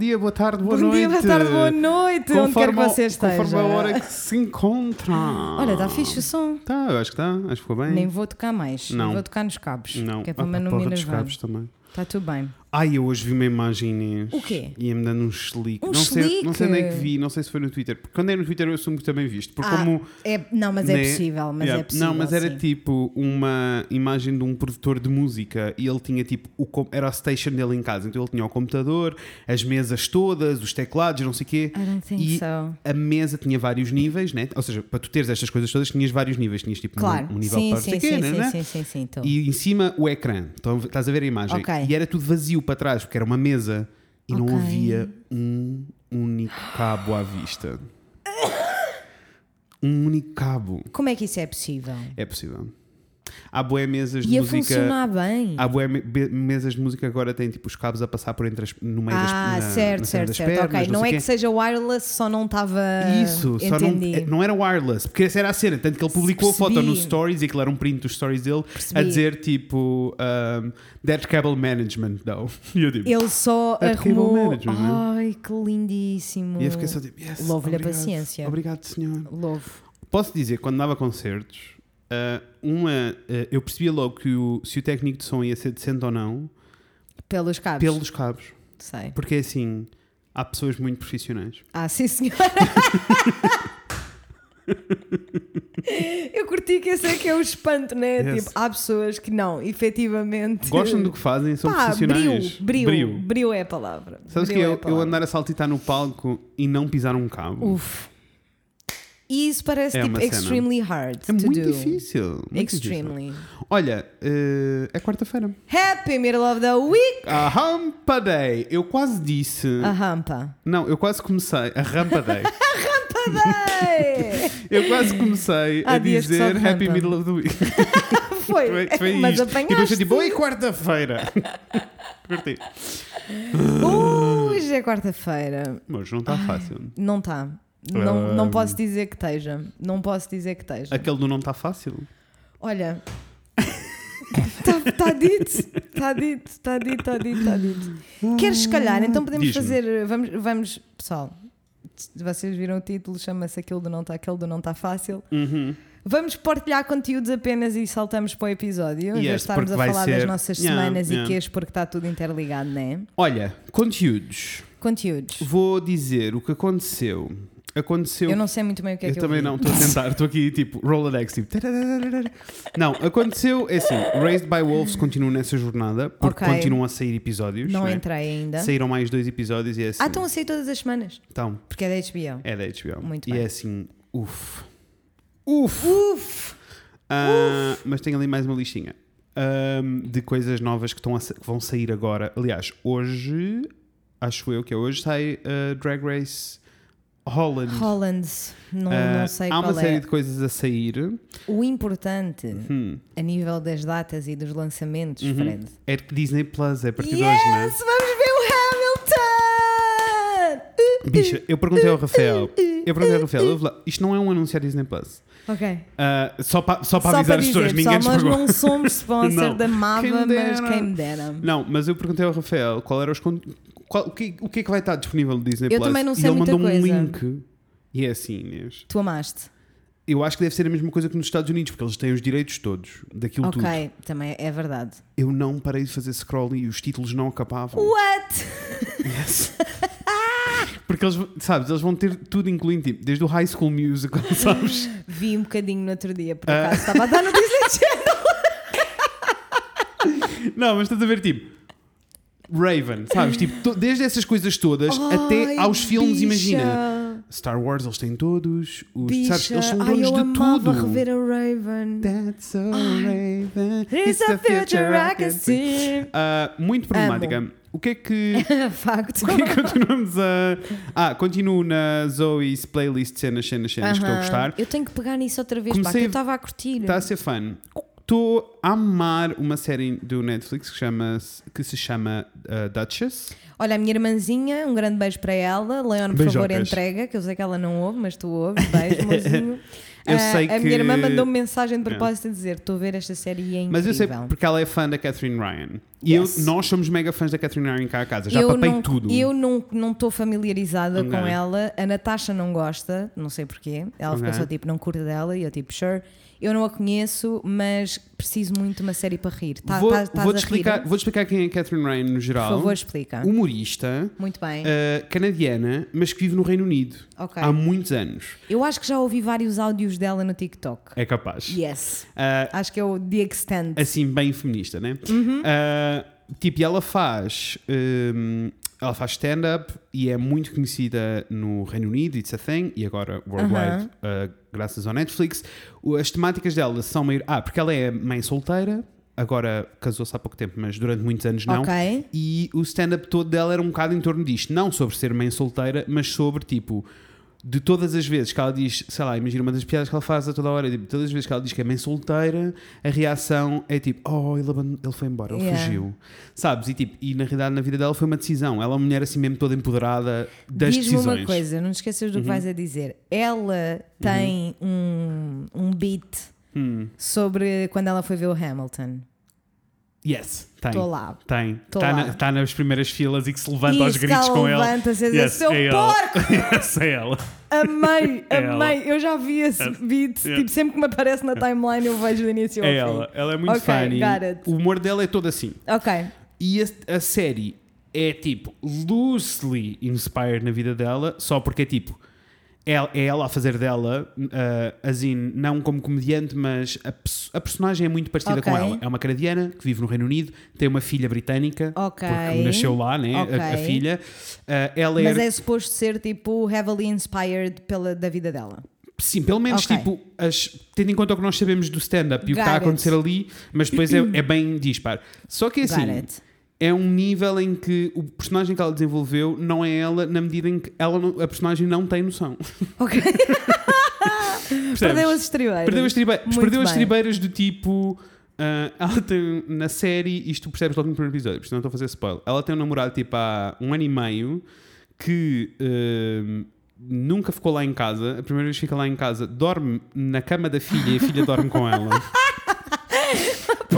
dia, boa tarde, boa Bom noite. dia, boa tarde, boa noite, onde quer que Conforme você esteja. Conforme a hora que se encontra. Olha, está fixe o som. Tá, eu acho que está, acho que ficou bem. Nem vou tocar mais. Não. Vou tocar nos cabos. Não, Que é para Ah, não porra me dos enervar. cabos também. Está tudo bem. Ai, eu hoje vi uma imagem, Inês. O quê? Ia-me dando um slick. Um não, sei, não sei onde é que vi, não sei se foi no Twitter. Porque quando é no Twitter eu assumo que também viste. Porque Ah, como. é, não, mas é né? possível. Mas Yeah. é possível. Não, mas era sim. tipo uma imagem de um produtor de música e ele tinha tipo, o, era a station dele em casa. Então ele tinha o computador, as mesas todas, os teclados, não sei o quê. I don't think E so. a mesa tinha vários níveis, né? Ou seja, para tu teres estas coisas todas, tinhas vários níveis. Tinhas tipo um- Claro. um, nível sim, para sim, sim, quê, né, sim, né? sim, sim, sim. E em cima o ecrã. Então estás a ver a imagem. Ok. E era tudo vazio para trás, porque era uma mesa e não Ok. havia um único cabo à vista. Um único cabo. Como é que isso é possível? É possível. Há boé mesas de Ia música. funcionar bem. Há bué be- mesas de música agora têm tipo os cabos a passar por entre as, no meio das Ah, certo, na certo, certo. pernas, ok, não, sei é que seja wireless, só não estava. Isso, só não, Entendi. é- não era wireless, porque essa era a cena. Tanto que ele publicou a foto Percebi. nos stories e aquilo era um print dos stories dele a Percebi. dizer tipo um, Dead Cable Management, though. E eu tipo, Ele só É arrumou. management, né? Ai, que lindíssimo. e eu fiquei só tipo, yes, Louvo-lhe a paciência. Obrigado, senhor. Louvo. Posso dizer, quando dava concertos, uh, uma, uh, eu percebia logo que o, se o técnico de som ia ser decente ou não Pelos cabos. pelos cabos. Sei. Porque assim, há pessoas muito profissionais. Ah, sim, senhora. Eu curti que esse é que é o espanto, né? Yes. Tipo, há pessoas que não, efetivamente. Gostam do que fazem, são Pá, profissionais. Brio, brio, brio, é a palavra. Sabes que Brio é eu, eu andar a saltitar no palco e não pisar um cabo? Uf. E isso parece É tipo extremely hard é to muito do. difícil. muito Extremely. difícil. Olha, uh, é quarta-feira. Happy middle of the week! A Rampa Day. Eu quase disse. A rampa. Não, eu quase comecei. A Rampa Day. Padei! eu quase comecei Há a dizer Happy rampa. Middle of the Week. Foi, Foi, foi mas isto. E depois apanhaste. foi tipo, oi, quarta-feira. Curti. Hoje é quarta-feira. Mas não está fácil. Não está. Não, não Ah. posso dizer que esteja. Não posso dizer que esteja. Aquele do não está fácil. Olha. Está tá dito, está dito, está dito, está dito, está dito. Queres se calhar? Então podemos fazer. Vamos, vamos, pessoal. Vocês viram o título, chama-se aquilo do não está, aquele do não está fácil. Uhum. Vamos partilhar conteúdos apenas e saltamos para o episódio, em vez de Yes, estarmos a falar das ser- nossas Yeah, semanas yeah. e queixos, porque está tudo interligado, não é? Olha, conteúdos. Conteúdos. Vou dizer o que aconteceu. Aconteceu. Eu não sei muito bem o que é eu que também eu vi. não, estou a tentar, estou aqui tipo Rolodex, tipo. Não, aconteceu, é assim, Raised by Wolves continua nessa jornada, porque Ok. continuam a sair episódios. Não né? entrei ainda. Saíram mais dois episódios e é assim. Ah, estão a sair todas as semanas, Então, porque é da HBO. é da HBO. Muito e bem. é assim, uff. Uff! Uf! Ah, mas tem ali mais uma listinha ahm, de coisas novas que, estão a sa- que vão sair agora. Aliás, hoje, acho eu que é hoje, sai ah, Drag Race Holland. Holland, não, Ah, não sei há uma qual série é. de coisas a sair. O importante, Hum, a nível das datas e dos lançamentos, Uhum. Fred. é que Disney Plus, é a partir Yes! de hoje, não é? Vamos ver o Hamilton! Bicha, eu perguntei ao Rafael. Eu perguntei ao Rafael, lá, isto não é um anúncio à Disney Plus. Ok. Ah, só para só Só avisar para as pessoas, ninguém pessoal, nós não somos sponsor da Mava, mas quem me dera. Não, mas eu perguntei ao Rafael qual era os qual- o, que, o que é que vai estar disponível no Disney Eu Plus. também não e sei ele muita mandou-me um coisa. link. E é assim, Inês. Tu amaste? Eu acho que deve ser a mesma coisa que nos Estados Unidos, porque eles têm os direitos todos daquilo tudo. Ok, também é verdade. Eu não parei de fazer scroll e os títulos não acabavam. What? Yes. Porque eles, sabes, eles vão ter tudo incluindo, tipo, desde o High School Musical, sabes? Vi um bocadinho no outro dia, por Ah. acaso estava a dar no Disney Channel. Não, mas estás a ver, tipo, Raven, sabes? Tipo, desde essas coisas todas até Ai, aos filmes, bicha. imagina. Star Wars, eles têm todos. Os, Bicha, sabes? Eles são ai, donos eu de tudo. rever a Raven. That's so Raven. It's the future I can see. Ah, muito problemática. O que é que. Facto. O que é que continuamos a. Ah, continuo na Zoe's playlist cenas, cenas, cenas. Estou a gostar. Eu tenho que pegar nisso outra vez, pá, Comecei que a- eu estava a curtir. Está a ser fun. Estou a amar uma série do Netflix que, chama que se chama uh, Duchess. Olha, a minha irmãzinha, um grande beijo para ela. Leon, por favor, Beijocas. entrega, que eu sei que ela não ouve, mas tu ouves. Beijo, mozinho. Eu Ah, sei a que. minha irmã mandou-me mensagem de propósito a dizer: Estou a ver esta série e é incrível. Mas eu sei porque ela é fã da Catherine Ryan. E Yes. eu, nós somos mega fãs da Catherine Ryan cá a casa. Já eu papei não, tudo. Eu não não estou familiarizada Ok. com ela. A Natasha não gosta, não sei porquê. Ela ficou Ok. só tipo, não curta dela. E eu tipo, sure. Eu não a conheço, mas preciso muito de uma série para rir. Tá, vou, tá, vou-te a explicar, vou explicar quem é Catherine Ryan no Por geral. favor, explica. Humorista, Muito bem. uh, canadiana, mas que vive no Reino Unido ok. há muitos anos. Eu acho que já ouvi vários áudios dela no TikTok. É capaz. Yes. Uh, Acho que é o The Extent. assim, bem feminista, né? Uhum. Uh, tipo, ela faz. um, ela faz stand-up e é muito conhecida no Reino Unido, It's a Thing, e agora worldwide, uh, graças ao Netflix. As temáticas dela são meio. Ah, porque ela é mãe solteira, agora casou-se há pouco tempo, mas durante muitos anos não. Ok. E o stand-up todo dela era um bocado em torno disto. Não sobre ser mãe solteira, mas sobre tipo. De todas as vezes que ela diz, sei lá, imagina uma das piadas que ela faz a toda hora, tipo, todas as vezes que ela diz que é mãe solteira, a reação é tipo, oh, ele, ele foi embora, ele Yeah. fugiu. Sabes? E, tipo, e na realidade na vida dela foi uma decisão. Ela é uma mulher assim mesmo toda empoderada das Diz-me decisões. uma coisa, não te esqueças do que vais a dizer. Ela tem um, um beat Hum. sobre quando ela foi ver o Hamilton. Yes, tem. Estou lá. Tem. Está na- tá nas primeiras filas e que se levanta aos que gritos ela com ela. levanta-se Yes, seu é ela. porco! yes, é ela. Amei, É ela. amei. Eu já vi esse beat. Yeah. Tipo, sempre que me aparece na timeline eu vejo do início ao É fim. ela. Ela é muito Ok, funny. O humor dela é todo assim. Ok. E a, a série é tipo loosely inspired na vida dela, só porque é tipo. É, ela a fazer dela, uh, assim, não como comediante, mas a, a personagem é muito parecida Ok. com ela. É uma canadiana que vive no Reino Unido, tem uma filha britânica, Ok. porque nasceu lá, né? a- A, Ok. filha. Uh, ela Mas é, é suposto ser tipo heavily inspired pela, da vida dela. Sim, pelo menos Ok. tipo, as- tendo em conta o que nós sabemos do stand-up e o que Got está a it. acontecer ali, mas depois é, é bem dispar. Só que é Got assim, it. É um nível em que o personagem que ela desenvolveu não é ela, na medida em que ela não- a personagem não tem noção. Ok. Perdeu as estribeiras. Perdeu as, tribe- Muito perdeu as bem. tribeiras do tipo. ah, ela tem na série, isto tu percebes logo no primeiro episódio, porque senão estou a fazer spoiler. Ela tem um namorado tipo há um ano e meio que ah, nunca ficou lá em casa. A primeira vez que fica lá em casa, dorme na cama da filha e a filha dorme com ela.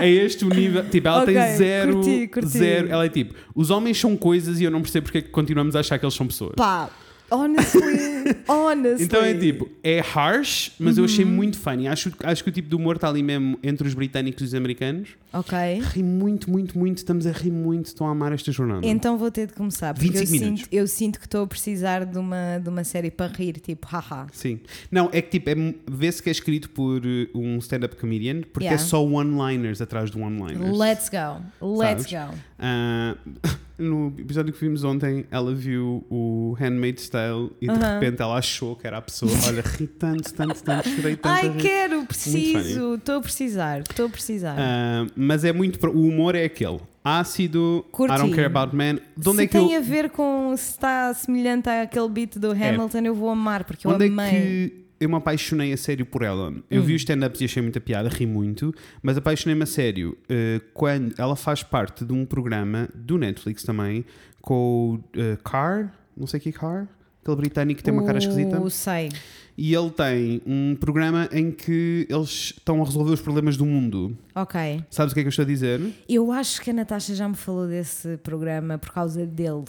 É este o nível. Tipo, ela Ok, tem zero. curti, curti. Zero. Ela é tipo, os homens são coisas e eu não percebo porque é que continuamos a achar que eles são pessoas. Pá, honestly, honestly. Então é tipo, é harsh, mas eu achei muito funny. Acho, acho que o tipo de humor está ali mesmo entre os britânicos e os americanos. Ok. Ri muito, muito, muito. Estamos a rir muito. Estão a amar esta jornada. Então vou ter de começar, porque eu 25 minutos. sinto, eu sinto que estou a precisar de uma, de uma série para rir, tipo, haha. Sim. Não, é que tipo, é, vê-se que é escrito por uh, um stand-up comedian, porque Yeah. é só one-liners atrás de one-liners. Let's go, let's Sabes? go. Ah, no episódio que vimos ontem, ela viu o Handmaid's Tale e de Aham. repente ela achou que era a pessoa. Olha, ri tanto, tanto, tanto, chorei tanto. Ai, quero, preciso, estou a precisar, estou a precisar. Ah, mas é muito. O humor é aquele. Ácido, Curti. I don't care about men. De onde se é que tem eu. a ver com se está semelhante àquele beat do Hamilton, eu vou amar, porque eu Onde é amei. que eu me apaixonei a sério por ela? Eu Hum. vi os stand-ups e achei muita piada, ri muito, mas apaixonei-me a sério eh, quando ela faz parte de um programa do Netflix também com o eh, Carr, não sei que Carr, aquele britânico que tem uma cara esquisita. O sei. E ele tem um programa em que eles estão a resolver os problemas do mundo. Ok. Sabes o que é que eu estou a dizer? Eu acho que a Natasha já me falou desse programa por causa dele,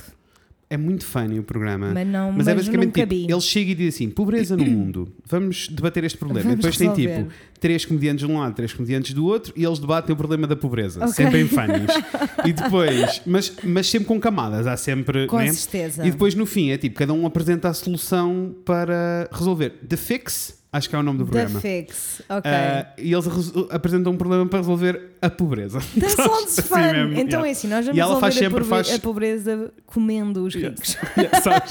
É muito funny o programa. mas não Mas, é basicamente nunca tipo, vi. ele chega e diz assim: pobreza no mundo, vamos debater este problema. Vamos e depois tem resolver. tipo três comediantes de um lado, três comediantes do outro, e eles debatem o problema da pobreza, Ok. sempre em funnies. e depois, mas, mas sempre com camadas, há sempre. Com né? certeza. E depois no fim é tipo: cada um apresenta a solução para resolver. The Fix, acho que é o nome do The programa. Fix, ok. Ah, e eles apresentam um problema para resolver a pobreza. That sounds Assim fun! mesmo, então yeah. é assim, nós E vamos ela faz resolver a, sempre- pobre- faz- a pobreza comendo os ricos. Yeah?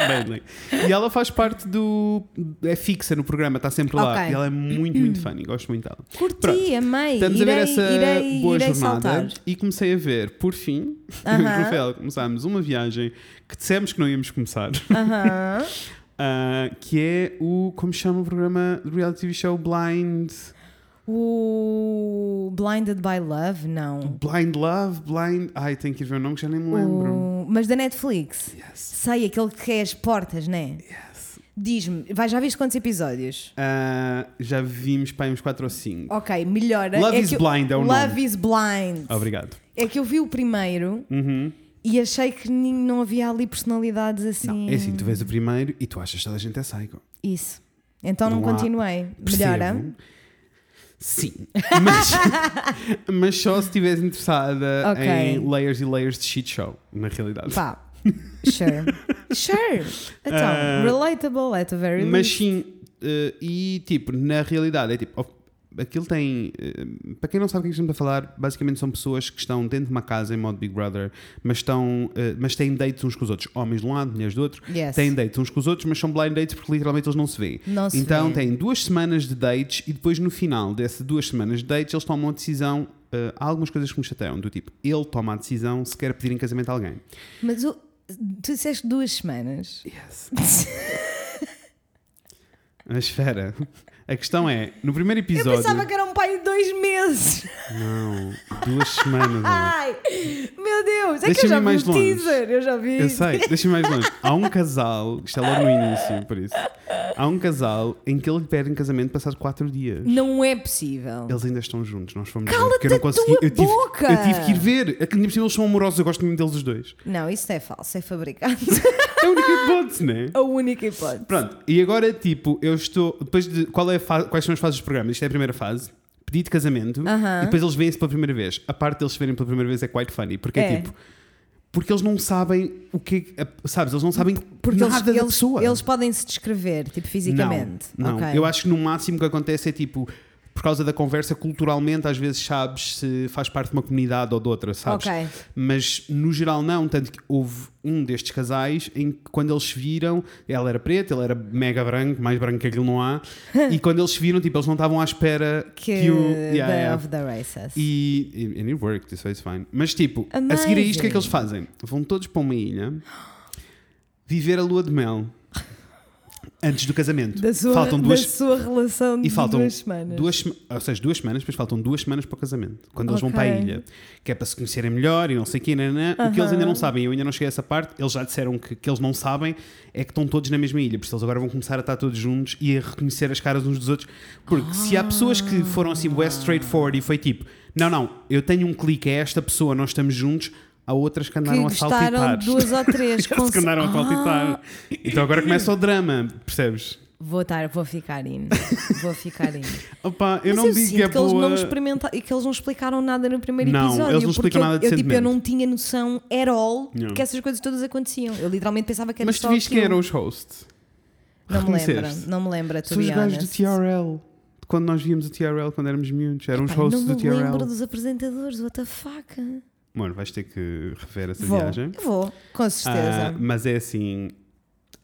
Badly. E ela faz parte do. É fixa no programa, está sempre lá. Ok. E ela é muito, muito funny, gosto muito dela. Curti, Pronto. amei. Estamos irei, a ver essa irei, boa irei jornada saltar. e comecei a ver, por fim, Aham. no Rafael, começámos uma viagem que dissemos que não íamos começar, Aham. Ah, que é o. Como se chama o programa do reality TV show Blind. O Blinded by Love, não. Blind Love, Blind. Ai, tenho que ir ver o nome que já nem me lembro. O... Mas da Netflix. Yes, Sei, aquele que é as portas, né? yes. Diz-me, já viste quantos episódios? Ah, já vimos para uns 4 ou 5. Ok, melhora. Love é is que eu- Blind é o Love nome. is Blind. Obrigado. É que eu vi o primeiro Uhum. E achei que não havia ali personalidades assim. Não, é assim, tu vês o primeiro e tu achas que toda a gente é psycho. Isso. Então não, Não há- continuei. Percebo. Melhora? Sim, mas, mas só se estiveres interessada Ok. em layers e layers de shit show, na realidade. Pá. Sure. sure. Então, Ah, relatable at the very Mas least. sim, eh, e tipo, na realidade, é tipo, aquilo tem. eh, para quem não sabe o que é que estamos a falar, basicamente são pessoas que estão dentro de uma casa em modo Big Brother, mas, estão, eh, mas têm dates uns com os outros. Homens de um lado, mulheres do outro. Yes. Têm dates uns com os outros, mas são blind dates porque literalmente eles não se veem. Não se então vê. têm duas semanas de dates e depois no final dessas duas semanas de dates eles tomam uma decisão. eh, há algumas coisas que me chateiam, do tipo, ele toma a decisão se quer pedir em casamento a alguém. Mas o- tu disseste duas semanas. Yes. Mas espera, a questão é, no primeiro Eu episódio. pensava que era um pai de dois meses. Não, duas semanas. Ai, meu Deus. É que eu já vi mais longe. teaser. Eu já vi. Eu sei, deixa-me mais longe. Há um casal, isto é logo no início, por isso. Há um casal em que ele lhe pede em casamento passado quatro dias. Não é possível. Eles ainda estão juntos, nós fomos ver, porque eu não consegui. tua eu, tive, boca! eu tive que ir ver. Ainda por eles são amorosos, eu gosto muito deles os dois. Não, isso é falso. É fabricado. É a única hipótese, não é? a única hipótese. Pronto, e agora tipo, eu estou. Depois de. Qual é a fa- quais são as fases do programa? Isto é a primeira fase. Pedido de casamento Aham. e depois eles veem-se pela primeira vez. A parte deles se verem pela primeira vez é quite funny, porque é, É. tipo. Porque eles não sabem o que é. Sabes, eles não sabem Porque nada eles, da eles, pessoa. eles podem se descrever, tipo, fisicamente. Não, não. Ok. eu acho que no máximo o que acontece é tipo, por causa da conversa, culturalmente, às vezes sabes se faz parte de uma comunidade ou de outra, sabes? Ok. Mas no geral não, tanto que houve um destes casais em que quando eles se viram, ela era preta, ele era mega branco, mais branco que aquilo não há, e quando eles se viram, tipo, eles não estavam à espera Que, que, o. the, Yeah, yeah. of the races. E, and it worked, so it's fine. Mas tipo, a seguir a isto, o que é que eles fazem? Vão todos para uma ilha viver a lua de mel antes do casamento. da sua, faltam duas, da sua relação e de faltam duas semanas. duas ou seja, duas semanas, depois faltam duas semanas para o casamento. Quando eles vão para a ilha, que é para se conhecerem melhor e não sei o quê, nanã. o que eles ainda não sabem, eu ainda não cheguei a essa parte, eles já disseram que, que eles não sabem, é que estão todos na mesma ilha, por isso eles agora vão começar a estar todos juntos e a reconhecer as caras uns dos outros. Porque se há pessoas que foram assim, west straightforward e foi tipo, não, não, eu tenho um clique, é esta pessoa, nós estamos juntos. Há outras que que andaram a gostaram saltitar. de duas ou três. Eles com- que andaram a Ah, saltitar. Então agora começa o drama, percebes? Vou, estar, vou ficar in. Vou ficar in. Opa, eu Mas não eu digo que é que eles boa. não experimentaram e que eles não explicaram nada no primeiro Não, episódio. eles não explicam eu, nada eu, tipo, eu não tinha noção at all Não. que essas coisas todas aconteciam. Eu literalmente pensava que era Mas tu viste quem eram os hosts? Não me lembro, não me lembro, São os gajos do. TRL. Quando nós víamos o TRL quando éramos miúdos. Eram os hosts não do me TRL. lembro dos apresentadores, what the fuck? Mano, vais ter que rever essa Vou, viagem. vou, com certeza. Ah, mas é assim.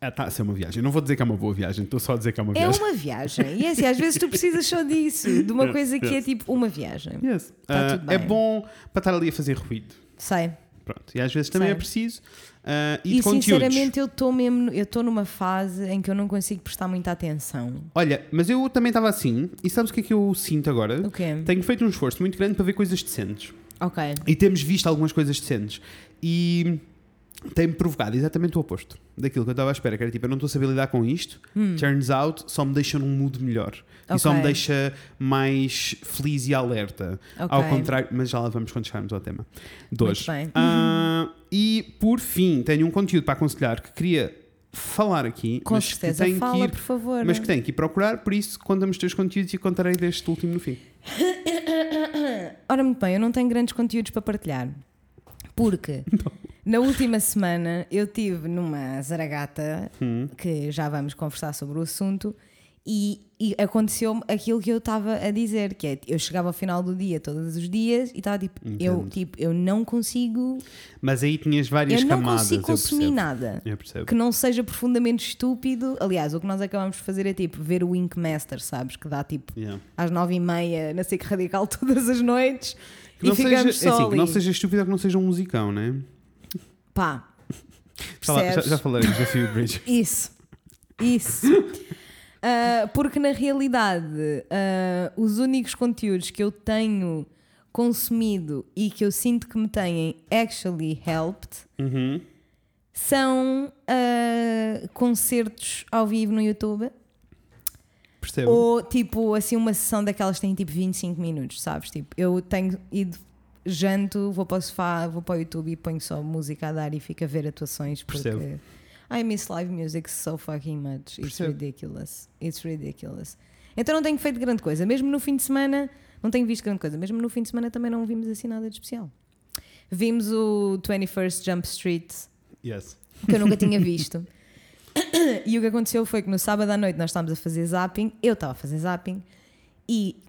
Está a ser uma viagem. Não vou dizer que é uma boa viagem, estou só a dizer que é uma é viagem. uma viagem. E é assim, às vezes tu precisas só disso, de uma Yes, coisa que é yes. tipo uma viagem. Yes. Tá Ah, tudo é bom para estar ali a fazer ruído. Sei. Pronto. E às vezes também Sei. é preciso. Ah, e, E, sinceramente eu estou mesmo, eu estou numa fase em que eu não consigo prestar muita atenção. Olha, mas eu também estava assim. E sabes o que é que eu sinto agora? O quê? Tenho feito um esforço muito grande para ver coisas decentes. Ok. E temos visto algumas coisas decentes. E tem-me provocado exatamente o oposto daquilo que eu estava à espera, que era tipo, eu não estou a saber lidar com isto. Turns out, só me deixa num mood melhor. E só Hum. Me deixa mais feliz e alerta. Ok. Ao contrário, mas já lá vamos quando chegarmos ao tema bem. Ah, e por fim, tenho um conteúdo para aconselhar que queria falar aqui, Com mas certeza. que tenho Fala, que ir, por favor. mas que tenho que ir procurar, por isso conta-me os teus conteúdos e contarei deste último no fim. Ora, muito bem, eu não tenho grandes conteúdos para partilhar. Porque na última semana eu tive numa zaragata, Hum. que já vamos conversar sobre o assunto, e, e aconteceu-me aquilo que eu estava a dizer, que é, eu chegava ao final do dia todos os dias e estava tipo, eu, tipo, eu não consigo, Mas aí tinhas várias eu não camadas. consigo consumir nada. Que não seja profundamente estúpido. Aliás, o que nós acabamos de fazer é tipo ver o Wink Master, sabes? Que dá tipo Yeah. às nove e meia na SIC Radical todas as noites Que e não seja, ficamos é só assim, que não seja estúpido ou que não seja um musicão, né? Pá, já, percebes? já do Desafio Bridge. Isso, isso. Ah, porque na realidade, ah, os únicos conteúdos que eu tenho consumido e que eu sinto que me têm actually helped Uhum. são ah, concertos ao vivo no YouTube Percebo. ou tipo assim uma sessão daquelas que têm tipo 25 minutos, sabes? Tipo, eu tenho ido janto, vou para o sofá, vou para o YouTube e ponho só música a dar e fico a ver atuações porque Percebo. I miss live music so fucking much. It's Percebo. ridiculous. It's ridiculous. Então não tenho feito grande coisa. Mesmo no fim de semana, não tenho visto grande coisa. Mesmo no fim de semana também não vimos assim nada de especial. Vimos o 21st Jump Street, Yes. que eu nunca tinha visto. E o que aconteceu foi que no sábado à noite nós estávamos a fazer zapping, eu estava a fazer zapping, e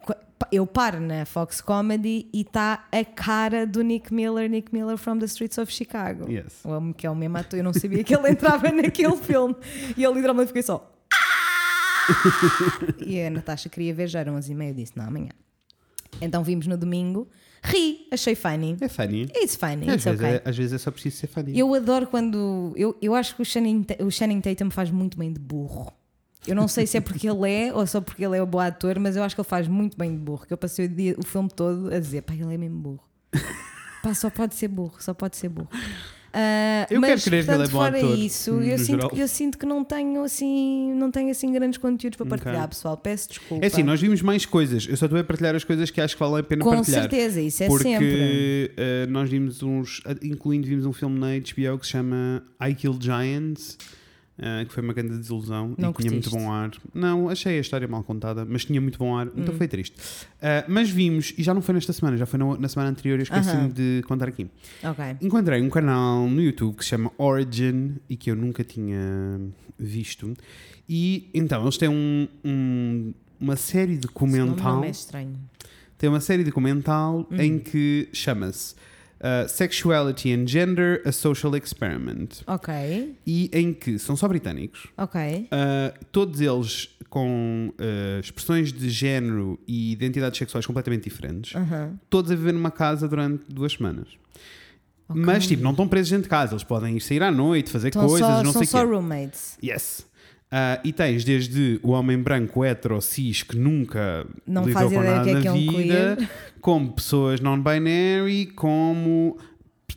eu paro na Fox Comedy e está a cara do Nick Miller, Nick Miller from the Streets of Chicago. Yes. O homem que é o mesmo ator, eu não sabia que ele entrava naquele filme. E eu literalmente fiquei só. "Ah!" e a Natasha queria ver, já eram 11 e meia, eu disse, não, amanhã. Então vimos no domingo, ri, achei funny. É funny. It's funny, Às it's vezes, okay. é, às vezes é só preciso ser funny. Eu adoro quando. Eu, eu acho que o Channing, Ta- o Channing Tatum faz muito bem de burro. Eu não sei se é porque ele é ou só porque ele é o bom ator, mas eu acho que ele faz muito bem de burro. Que eu passei o, dia- o filme todo a dizer, pá, ele é mesmo burro. pá, só pode ser burro, só pode ser burro. Ah, Eu mas, quero crer que ele é portanto, bom fora ator, isso, eu sinto, que- eu sinto que não tenho assim, não tenho assim grandes conteúdos para partilhar, pessoal. Peço desculpa. É assim, nós vimos mais coisas. Eu só estou a partilhar as coisas que acho que valem a pena Com partilhar. certeza, isso é porque sempre. eh, nós vimos uns, incluindo vimos um filme na HBO que se chama I Kill Giants, eh, que foi uma grande desilusão Não e tinha muito curtiste? bom ar. Não, achei a história mal contada, mas tinha muito bom ar, então Hum. foi triste. Eh, mas vimos, e já não foi nesta semana, já foi na, na semana anterior, eu esqueci-me Aham. de contar aqui. Ok. Encontrei um canal no YouTube que se chama Origin e que eu nunca tinha visto. E então eles têm um- um- uma série Esse documental. nome é estranho. Tem uma série documental Hum. em que chama-se uh, Sexuality and Gender: A Social Experiment. Ok, E em que são só britânicos, ok. uh, todos eles com uh, expressões de género e identidades sexuais completamente diferentes, Aham. todos a viver numa casa durante duas semanas. Ok. Mas, tipo, não estão presos dentro de casa, eles podem ir sair à noite, fazer Então coisas, só, não são sei o só quê. roommates. Yes. Ah, e tens desde o homem branco hetero cis que nunca Não lidou com nada é na que é um vida, como pessoas non-binary, como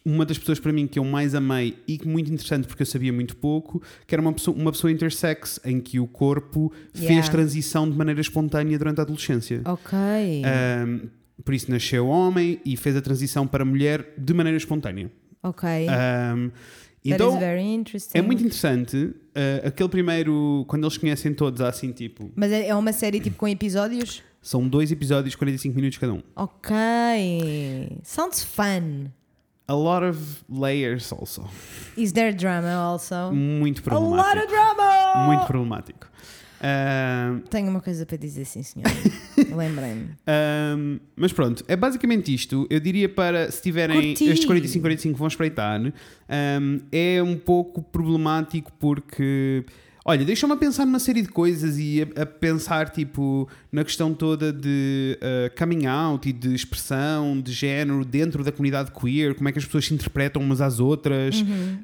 uma das pessoas para mim que eu mais amei e que muito interessante porque eu sabia muito pouco, que era uma pessoa, uma pessoa intersex em que o corpo fez Yeah. transição de maneira espontânea durante a adolescência. Ok. Por isso nasceu homem e fez a transição para mulher de maneira espontânea. ok. Então, is very interesting. é muito interessante. uh, aquele primeiro, quando eles conhecem todos, há assim tipo. Mas é é uma série tipo com episódios? São dois episódios, 45 minutos cada um. Ok. Sounds fun. A lot of layers also. Is there drama also? Muito A lot problemático. of drama! Muito problemático. Um, Tenho uma coisa para dizer, sim, senhor. Lembrei-me. um, mas pronto, é basicamente isto. Eu diria para, se tiverem Curti. estes 45, 45 vão espreitar, um, é um pouco problemático porque. Olha, deixa-me a pensar numa série de coisas e a, a pensar, tipo, na questão toda de uh, coming out e de expressão, de género dentro da comunidade queer, como é que as pessoas se interpretam umas às outras. Uhum.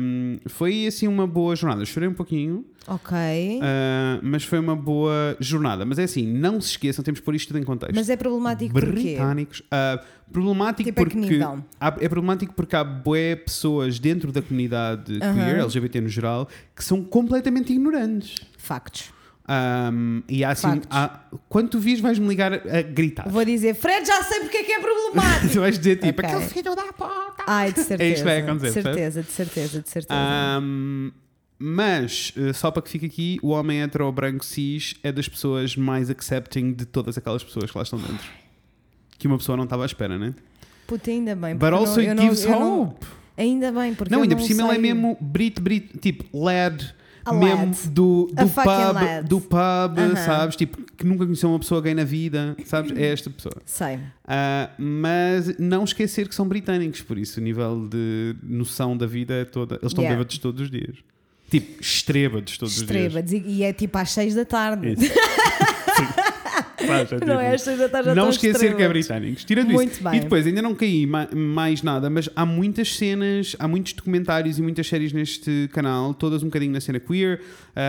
Um, foi, assim, uma boa jornada. Chorei um pouquinho, Ok. uh, mas foi uma boa jornada. Mas é assim, não se esqueçam, temos pôr isto tudo em contexto. Mas é problemático porquê? Britânicos. Ah, problemático Tipo, que porque. há- é problemático porque há bué pessoas dentro da comunidade Aham. queer, LGBT no geral, que são completamente ignorantes. Factos. Ahm, e há assim. Há- quando tu vis, vais-me ligar a gritar. Vou dizer, Fred, já sei porque é que é problemático. tu vais dizer tipo, Ok. aquele filho da puta. Ai, de certeza. É isto que vai acontecer, De certeza, de certeza, de certeza. Ahm, mas, eh, só para que fique aqui, o homem hetero branco cis é das pessoas mais accepting de todas aquelas pessoas que lá estão dentro. Que uma pessoa não estava à espera, né? Puta, ainda bem. But also não- it não- gives não- hope. Ainda bem, porque Não, ainda não por cima ele é sei- mesmo Brit, Brit, tipo, lad, A mesmo lad. do, do pub, lad. do pub, Aham. sabes? Tipo, que nunca conheceu uma pessoa gay na vida, sabes? É esta pessoa. Sei. Ah, mas não esquecer que são britânicos, por isso o nível de noção da vida é toda. Eles estão Yeah. bêbados todos os dias. Tipo, estrebados todos os dias. E e é tipo às 6 da tarde. Isso. Sabes? É Não é tipo- às 6 da tarde não esquecer que é britânicos. Tirando Muito isso. bem. E depois, ainda não caí ma- mais nada, mas há muitas cenas, há muitos documentários e muitas séries neste canal, todas um bocadinho na cena queer.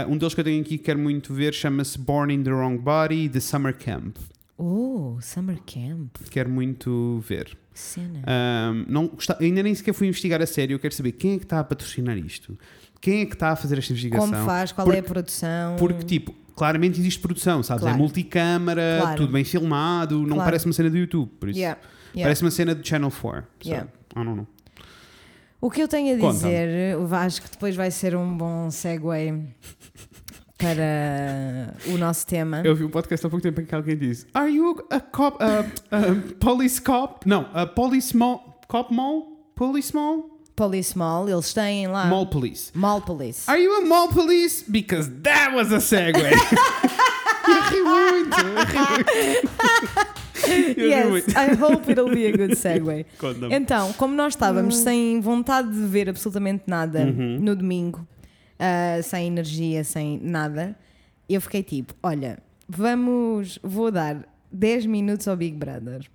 Uh, um deles que eu tenho aqui que quero muito ver chama-se Born in the Wrong Body, The Summer Camp. Oh, Summer Camp. Quero muito ver. Cena. Ahm, não, ainda nem sequer fui investigar a sério. Eu quero saber quem é que está a patrocinar isto. Quem é que está a fazer esta investigação? Como faz? Qual Porque- é a produção? Porque, tipo, claramente existe produção, sabes? Claro. É multicâmara, Claro. tudo bem filmado, não Claro. parece uma cena do YouTube. Por isso, Yeah, yeah. parece uma cena do Channel 4. So, Yeah. O que eu tenho a dizer, acho que depois vai ser um bom segue para o nosso tema. Eu vi um podcast há pouco tempo em que alguém disse: Are you a cop, a, a police cop? Não, a police mall, cop mall? Police mall? Police Mall, eles têm lá. Mall police. Mall Police. Are you a mall police? Because that was a segue. eu ri muito, eu ri muito. Yes, muito. I hope it'll be a good segue. Então, como nós estávamos sem vontade de ver absolutamente nada Uhum. no domingo, ah, sem energia, sem nada, eu fiquei tipo: olha, vamos, vou dar 10 minutos ao Big Brother.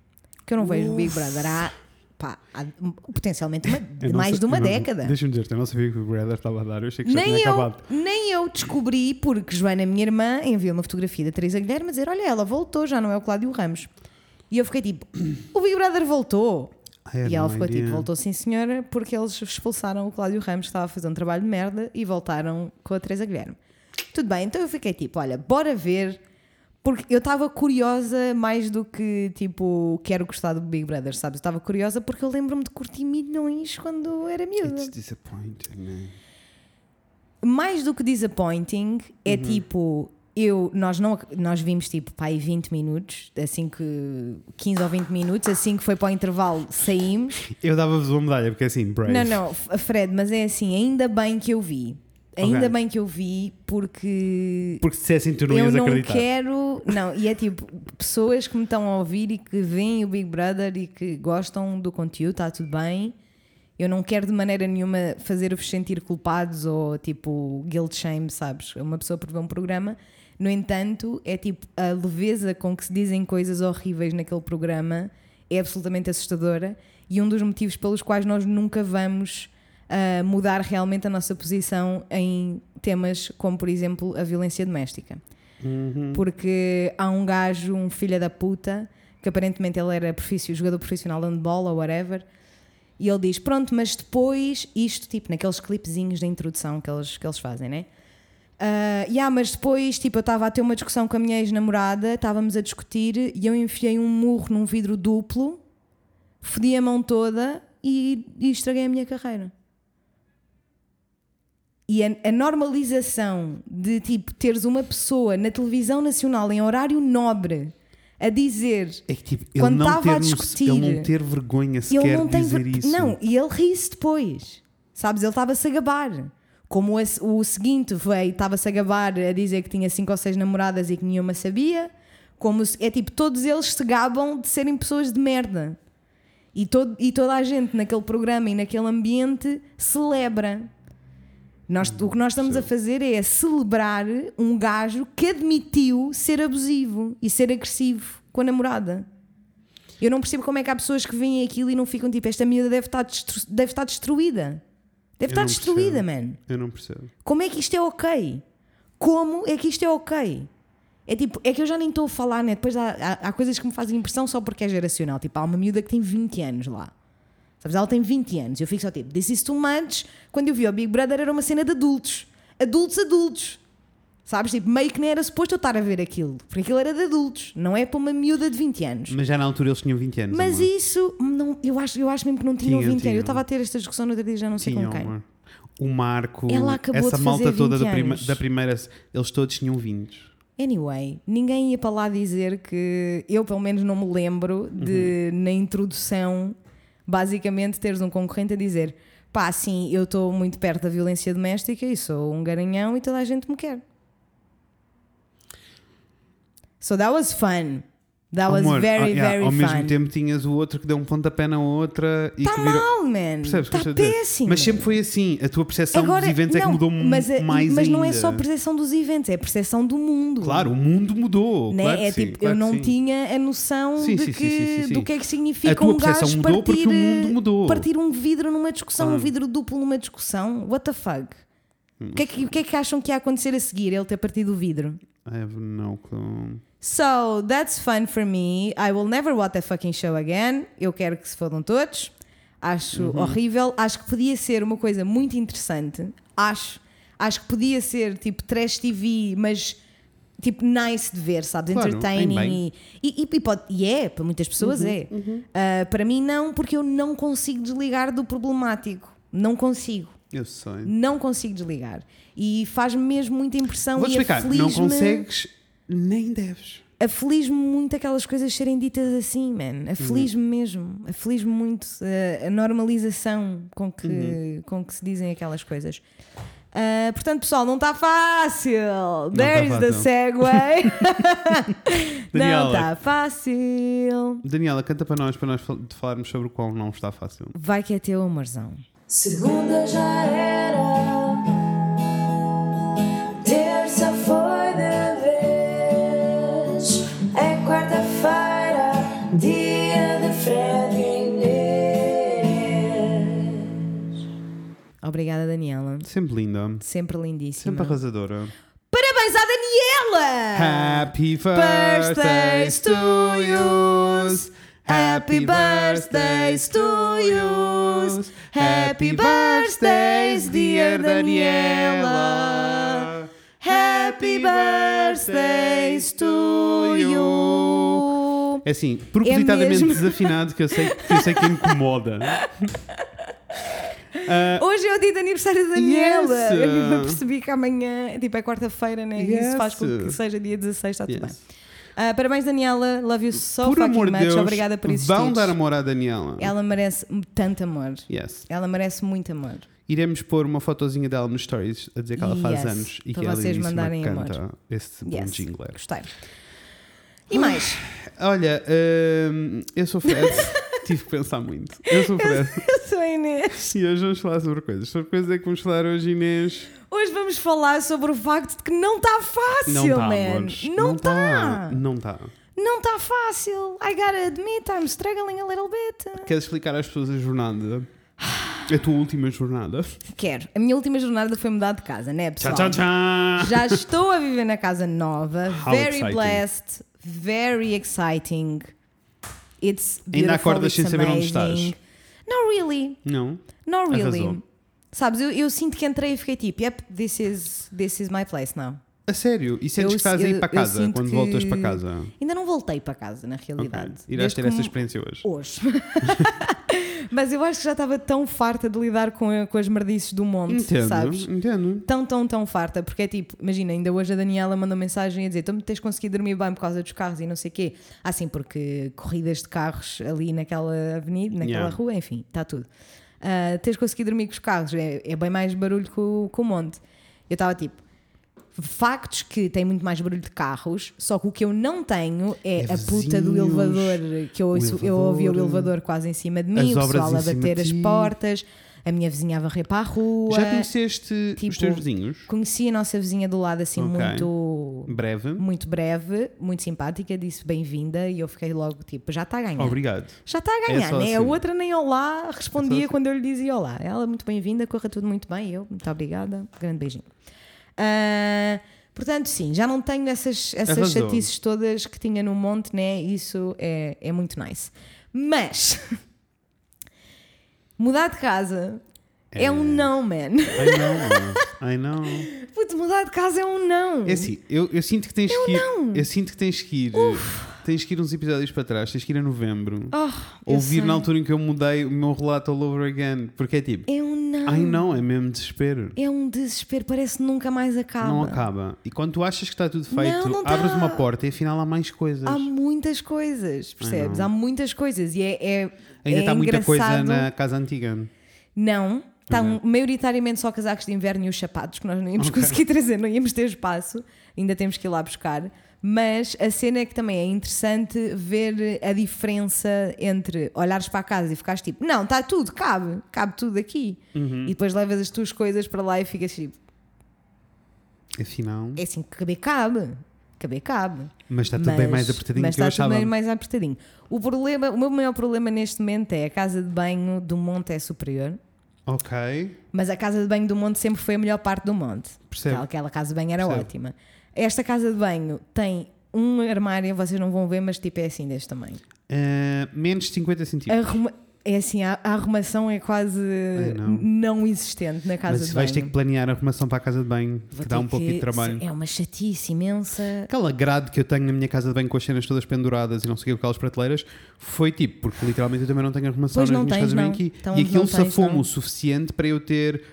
Que eu não vejo o Big Brother há, pá, há potencialmente uma- Eu não mais de uma não- década. Deixa-me dizer, eu não sabia que o Brother estava a dar. Eu achei que já Nem tinha eu, acabado. nem eu descobri porque Joana, minha irmã, enviou uma fotografia da Teresa Guilherme a dizer: Olha, ela voltou, já não é o Cláudio Ramos. E eu fiquei tipo: O Big Brother voltou. E ela ficou idea. tipo: Voltou sim, senhora, porque eles expulsaram o Cláudio Ramos, que estava a fazer um trabalho de merda, e voltaram com a Teresa Guilherme. Tudo bem, então eu fiquei tipo: Olha, bora ver. Porque eu estava curiosa mais do que tipo, quero gostar do Big Brother, sabes? Eu estava curiosa porque eu lembro-me de curtir milhões quando era miúda. It's disappointing, man. mais do que disappointing, é tipo. Eu, nós, não, nós vimos tipo pá, aí 20 minutos, assim que 15 ou 20 minutos, assim que foi para o intervalo, saímos. Eu dava-vos uma medalha, porque assim, brave. Não, não, Fred, mas é assim, ainda bem que eu vi. Ainda Ok. bem que eu vi, porque Porque se dissessem tu não eu ias não acreditar. quero. Não, e é tipo, pessoas que me estão a ouvir e que veem o Big Brother e que gostam do conteúdo, está tudo bem. Eu não quero de maneira nenhuma fazer-vos sentir culpados ou tipo guilt shame, sabes? Uma pessoa por ver um programa. No entanto, é tipo a leveza com que se dizem coisas horríveis naquele programa é absolutamente assustadora e um dos motivos pelos quais nós nunca vamos ah, mudar realmente a nossa posição em temas como, por exemplo, a violência doméstica. Porque há um gajo, um filho da puta, que aparentemente ele era profissi- jogador profissional de handball ou whatever, e ele diz: Pronto, mas depois, isto tipo naqueles clipezinhos de introdução que eles, que eles fazem, né? Ah, yeah, mas depois, tipo, eu estava a ter uma discussão com a minha ex-namorada, estávamos a discutir e eu enfiei um murro num vidro duplo, fodi a mão toda e, e estraguei a minha carreira. E a, a normalização de tipo teres uma pessoa na televisão nacional em horário nobre a dizer É que tipo, Quando não, estava ter, a discutir, ele não ter vergonha sequer não dizer ver- isso. Não, e ele ri-se depois. Sabes? Ele estava-se a gabar. Como esse- o seguinte veio, estava-se a gabar a dizer que tinha cinco ou seis namoradas e que nenhuma sabia. Como se- é tipo, todos eles se gabam de serem pessoas de merda. E, todo, e toda a gente naquele programa e naquele ambiente celebra. Nós, o que nós estamos a fazer é celebrar um gajo que admitiu ser abusivo e ser agressivo com a namorada. Eu não percebo como é que há pessoas que veem aquilo e não ficam tipo, esta miúda deve estar, deve estar destruída. Deve Eu estar destruída, percebo. man. Eu não percebo. Como é que isto é ok? Como é que isto é ok? É tipo, é que eu já nem estou a falar, né? Depois há, há, há coisas que me fazem impressão só porque é geracional. Tipo, há uma miúda que tem 20 anos lá. Sabes? Ela tem 20 anos. Eu fico só tipo, this is too much. Quando eu vi o Big Brother era uma cena de adultos. Adultos, adultos. Sabes? Tipo, meio que nem era suposto eu estar a ver aquilo. Porque aquilo era de adultos. Não é para uma miúda de 20 anos. Mas já na altura eles tinham 20 anos. Mas amor. isso, não, eu, acho, eu acho mesmo que não tinham Tinham, 20 anos. tinham. Eu estava a ter esta discussão no outro dia, já não sei Tinham, com quem. amor. O Marco, essa malta toda 20 da, prima- anos. da primeira, eles todos tinham 20. Anyway, ninguém ia para lá dizer que eu, pelo menos, não me lembro de, Uhum. na introdução, basicamente, teres um concorrente a dizer: pá, sim, eu estou muito perto da violência doméstica e sou um garanhão e toda a gente me quer. So that was fun. That was Amor, very, ah, yeah, very ao fun. mesmo tempo tinhas o outro que deu um pontapé na outra e Está que virou. mal, man. Percebes dizer? péssimo. Mas sempre foi assim. A tua percepção Agora, dos eventos é que não, mudou mas, a- mais mas não é ainda. só a percepção dos eventos, é a percepção do mundo. Claro, o mundo mudou. né? Claro é sim, tipo, claro eu não sim. tinha a noção Sim, de que, do que é que significa A tua um gajo mudou partir, porque o mundo mudou. partir um vidro numa discussão, um vidro duplo numa discussão. What the fuck? Hum. O que, é que, que é que acham que ia acontecer a seguir ele ter partido o vidro? I have no clue. So that's fun for me. I will never watch that fucking show again. Eu quero que se fodam todos. Acho Uhum. horrível. Acho que podia ser uma coisa muito interessante. Acho. Acho que podia ser tipo trash TV, mas tipo nice de ver, sabes? Claro, Entertaining e, e, e, pode- e é, para muitas pessoas Uhum, é. Ah, para mim não, porque eu não consigo desligar do problemático. Não consigo. Eu sei. Não consigo desligar. E faz-me mesmo muita impressão Vou e explicar. Não consegues, nem deves. aflige-me muito aquelas coisas serem ditas assim, man. Aflige-me Uhum. mesmo. Aflige-me muito uh, a normalização com que, Uhum. com que se dizem aquelas coisas. Uh, portanto, pessoal, não está fácil. There's tá the fácil. segue. não Daniela. está fácil. Daniela, canta para nós, para nós fal- falarmos sobre o qual não está fácil. Vai que é teu, amorzão. Segunda já era, Obrigada, Daniela. Sempre linda. Sempre lindíssima. Sempre arrasadora. Parabéns à Daniela! Happy birthdays to yous. Happy birthdays to yous. Happy birthdays, dear Daniela. Happy birthdays to you. É assim, propositadamente mesmo. desafinado, que eu sei que, eu sei que incomoda. Ah, Hoje é o dia de aniversário da Daniela. Yes. Eu percebi que amanhã, tipo, é quarta-feira, né? Yes. Isso faz com que seja dia 16, está tudo Yes. bem. Ah, parabéns, Daniela. Love you so por fucking much. Deus, Obrigada por existir. vão dar amor à Daniela. Ela merece tanto amor. Yes. Ela merece muito amor. Iremos pôr uma fotozinha dela nos stories a dizer que ela faz Yes, anos e para que ela vocês lindíssima mandarem que amor. canta esse bom Yes. jingle. Gostei. E mais? Olha, hum, eu sou Fred. Tive que pensar muito. Eu sou Fred. Eu sou a Inês. E hoje vamos falar sobre coisas. Sobre coisas é que vamos falar hoje, Inês. Hoje vamos falar sobre o facto de que não está fácil, Não está, man. Não está. Não está. Não está fácil. I gotta admit, I'm struggling a little bit. Queres explicar às pessoas a jornada? A tua última jornada? Quero. A minha última jornada foi mudar de casa, né, pessoal? Tchau, tchau, tchau. Já estou a viver na casa nova. How very exciting. blessed. Very exciting. It's Ainda acordas sem saber onde estás? Not really. Não? Not really. Arrasou. Sabes, eu, eu sinto que entrei e fiquei tipo, yep, this is, this is my place now. A sério? E sentes Eu- que estás a ir eu- para eu casa quando que- voltas para casa? Ainda não voltei para casa, na realidade. Irás Desde ter essa experiência hoje. Hoje. Mas eu acho que já estava tão farta de lidar com, com as merdices do monte, Entendo, sabes? entendo. Tão, tão, tão farta, porque é tipo, imagina, ainda hoje a Daniela mandou mensagem a dizer: Tu tens conseguido dormir bem por causa dos carros e não sei o quê. Assim, porque corridas de carros ali naquela avenida, naquela Yeah. rua, enfim, está tudo. Ah, tens conseguido dormir com os carros, é, é bem mais barulho que o, que o monte. Eu estava tipo. Factos que tem muito mais barulho de carros, só que o que eu não tenho é, É a puta do vizinhos, elevador, que eu, ouço- eu ouvi o elevador, elevador quase em cima de mim, o pessoal a bater as portas, a minha vizinha a varrer para a rua. Já conheceste tipo, os teus vizinhos? Conheci a nossa vizinha do lado assim Ok. muito Breve. muito breve, muito simpática, disse bem-vinda e eu fiquei logo tipo, já está a ganhar. Obrigado. Já está a É ganhar, só né? A assim. outra nem olá respondia É assim. quando eu lhe dizia olá. Ela muito bem-vinda, corra tudo muito bem, eu, muito obrigada, grande beijinho. Ah, portanto, sim, já não tenho essas, essas Arrasou. chatices todas que tinha no monte, né? Isso é, é muito nice. Mas mudar de casa é, um não, man. Ai não, ai não. Puto, mudar de casa é um não. É assim, eu, eu sinto que tens que ir. Eu sinto que tens que ir. Tens que ir uns episódios para trás, tens que ir a novembro. Oh, eu ouvir na altura em que eu mudei o meu relato all over again. Porque é tipo, É um não. ai não, é mesmo desespero. É um desespero, parece que nunca mais acaba. Não acaba. E quando tu achas que está tudo feito, Não, não abres tá. uma porta e afinal há mais coisas. Há muitas coisas, percebes? Há muitas coisas e é, é Ainda é está muita coisa na casa antiga. Não, estão Uhum. maioritariamente só casacos de inverno e os sapatos que nós não íamos conseguir trazer, não íamos ter espaço, ainda temos que ir lá buscar. Mas a cena é que também é interessante ver a diferença entre olhares para a casa e ficares tipo, não, está tudo, cabe, cabe tudo aqui. Uhum. E depois levas as tuas coisas para lá e ficas tipo, Afinal. é assim que caber, cabe. Caber, cabe. Mas está tudo bem mais apertadinho mas que eu está tudo achava. bem mais apertadinho. O, problema, o meu maior problema neste momento é a casa de banho do monte é superior, Ok. mas a casa de banho do monte sempre foi a melhor parte do monte. Percebo. Aquela, aquela casa de banho era Percebo. ótima. Esta casa de banho tem um armário, vocês não vão ver, mas tipo é assim deste tamanho. Ah, menos de 50 centímetros. Arruma- É assim, a, a arrumação é quase não. não. existente na casa Mas de vais ter banho. que planear a arrumação para a casa de banho, Vou que dá um pouquinho de trabalho. É uma chatice imensa. Aquela grade que eu tenho na minha casa de banho com as cenas todas penduradas e não sei o que, com aquelas prateleiras, foi tipo, porque literalmente eu também não tenho arrumação Pois nas minhas tens, casas de banho aqui. Então e aquilo safou-me o suficiente para eu ter.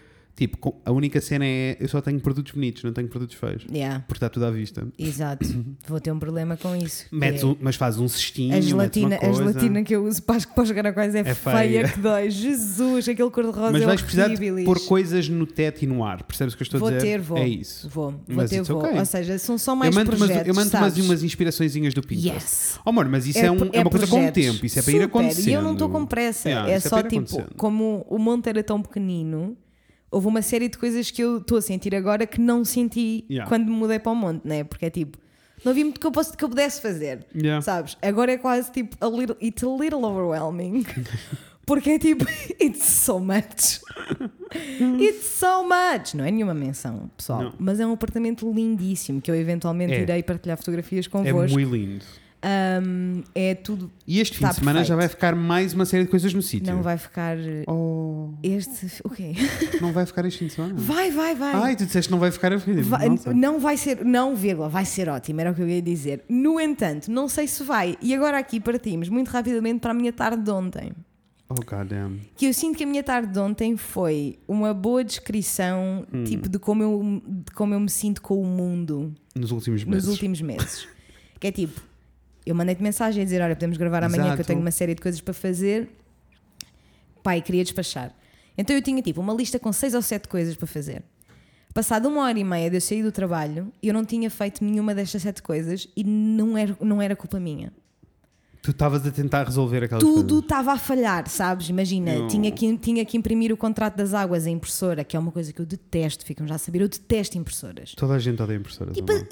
Tipo, a única cena é eu só tenho produtos bonitos, não tenho produtos feios. Yeah, Porque está tudo à vista. exato. Vou ter um problema com isso. Metes é- um- mas faz um cestinho, a gelatina, uma a gelatina que eu uso para, para os caracóis é, É feia, feia. que dói. Jesus, aquele cor-de-rosa Mas é vais precisar de pôr coisas no teto e no ar. Percebes o que eu estou Vou a dizer? ter, vou. É isso. Vou, vou Mas ter, vou. okay. Ou seja, são só mais eu mando umas, projetos, eu mando umas, sabes? umas inspiraçõezinhas do Pinterest. Yes. Oh, amor, mas isso é, É um- pro- é uma coisa com o tempo. Isso é para ir Super, acontecendo. E eu não estou com pressa. Yeah, é isso só ir tipo, como o monte era tão pequenino, houve uma série de coisas que eu estou a sentir agora que não senti Yeah. quando me mudei para o monte, né? Porque é tipo, não havia muito que eu, posso, que eu pudesse fazer. Yeah. Sabes? Agora é quase tipo, a little, it's a little overwhelming. Porque é tipo, it's so much. It's so much. Não é nenhuma menção, pessoal. Não. Mas é um apartamento lindíssimo que eu eventualmente É. irei partilhar fotografias É convosco. muito lindo. Um, é tudo. E este fim Tá de semana já perfeito. vai ficar mais uma série de coisas no sítio. Não vai ficar. Oh, Este. O quê? não vai ficar este fim de semana? Vai, vai, vai. Ai, tu disseste que não vai ficar ficar. Vai- Nossa. não vai ser, não, vírgula, vai ser ótimo, era o que eu ia dizer. No entanto, não sei se vai. E agora aqui partimos muito rapidamente para a minha tarde de ontem. Oh, goddamn. Que eu sinto que a minha tarde de ontem foi uma boa descrição Hum. tipo de como, eu, de como eu me sinto com o mundo Nos últimos nos meses. últimos meses. que é tipo, eu mandei-te mensagem a dizer: Olha, podemos gravar amanhã que eu Exato. tenho uma série de coisas para fazer. Pai, queria despachar. Então eu tinha tipo uma lista com seis ou sete coisas para fazer. Passado uma hora e meia de eu sair do trabalho, eu não tinha feito nenhuma destas sete coisas e não era, não era culpa minha. Tu estavas a tentar resolver aquelas Tudo estava a falhar, sabes? Imagina, Não. tinha que, tinha que imprimir o contrato das águas em impressora, que é uma coisa que eu detesto, ficam já a saber, eu detesto impressoras. Toda a gente odeia impressoras. Tipo, amor.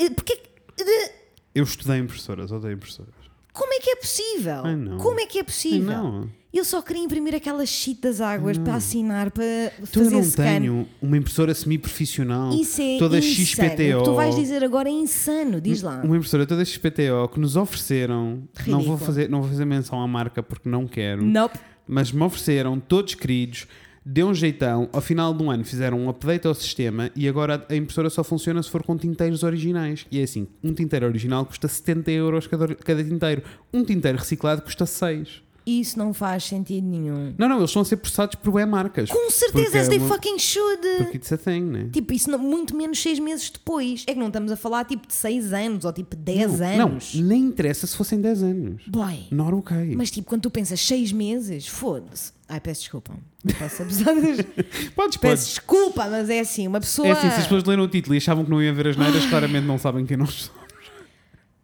Eu estudei impressoras, odeio impressoras. como é que é possível? Ai, não. Como é que é Ai, possível? não. Eu só queria imprimir aquela sheet das águas para assinar, para Tu eu fazer não scan. tenho uma impressora semi-profissional, Isso é toda insano. XPTO. O que tu vais dizer agora é insano, diz lá. Uma impressora toda XPTO que nos ofereceram. Não vou, fazer, não vou fazer menção à marca porque não quero. Nope. Mas me ofereceram, todos queridos, deu um jeitão. Ao final de um ano fizeram um update ao sistema e agora a impressora só funciona se for com tinteiros originais. E é assim: um tinteiro original custa 70 euros cada, cada tinteiro. Um tinteiro reciclado custa 6. Isso não faz sentido nenhum. Não, não, eles estão a ser processados por bem marcas. Com certeza, Porque as é they uma- fucking should. Porque it's a thing, né? Tipo, isso não- muito menos seis meses depois. É que não estamos a falar tipo de seis anos ou tipo 10 não, anos. Não, nem interessa se fossem 10 anos. Boy. Not okay. Mas tipo, quando tu pensas seis meses, foda-se. Ai, peço desculpa. Não posso abusar das... Podes, Peço podes. desculpa, mas é assim, uma pessoa. É assim, se as pessoas leram o título e achavam que não iam ver as neiras, claramente não sabem quem nós somos.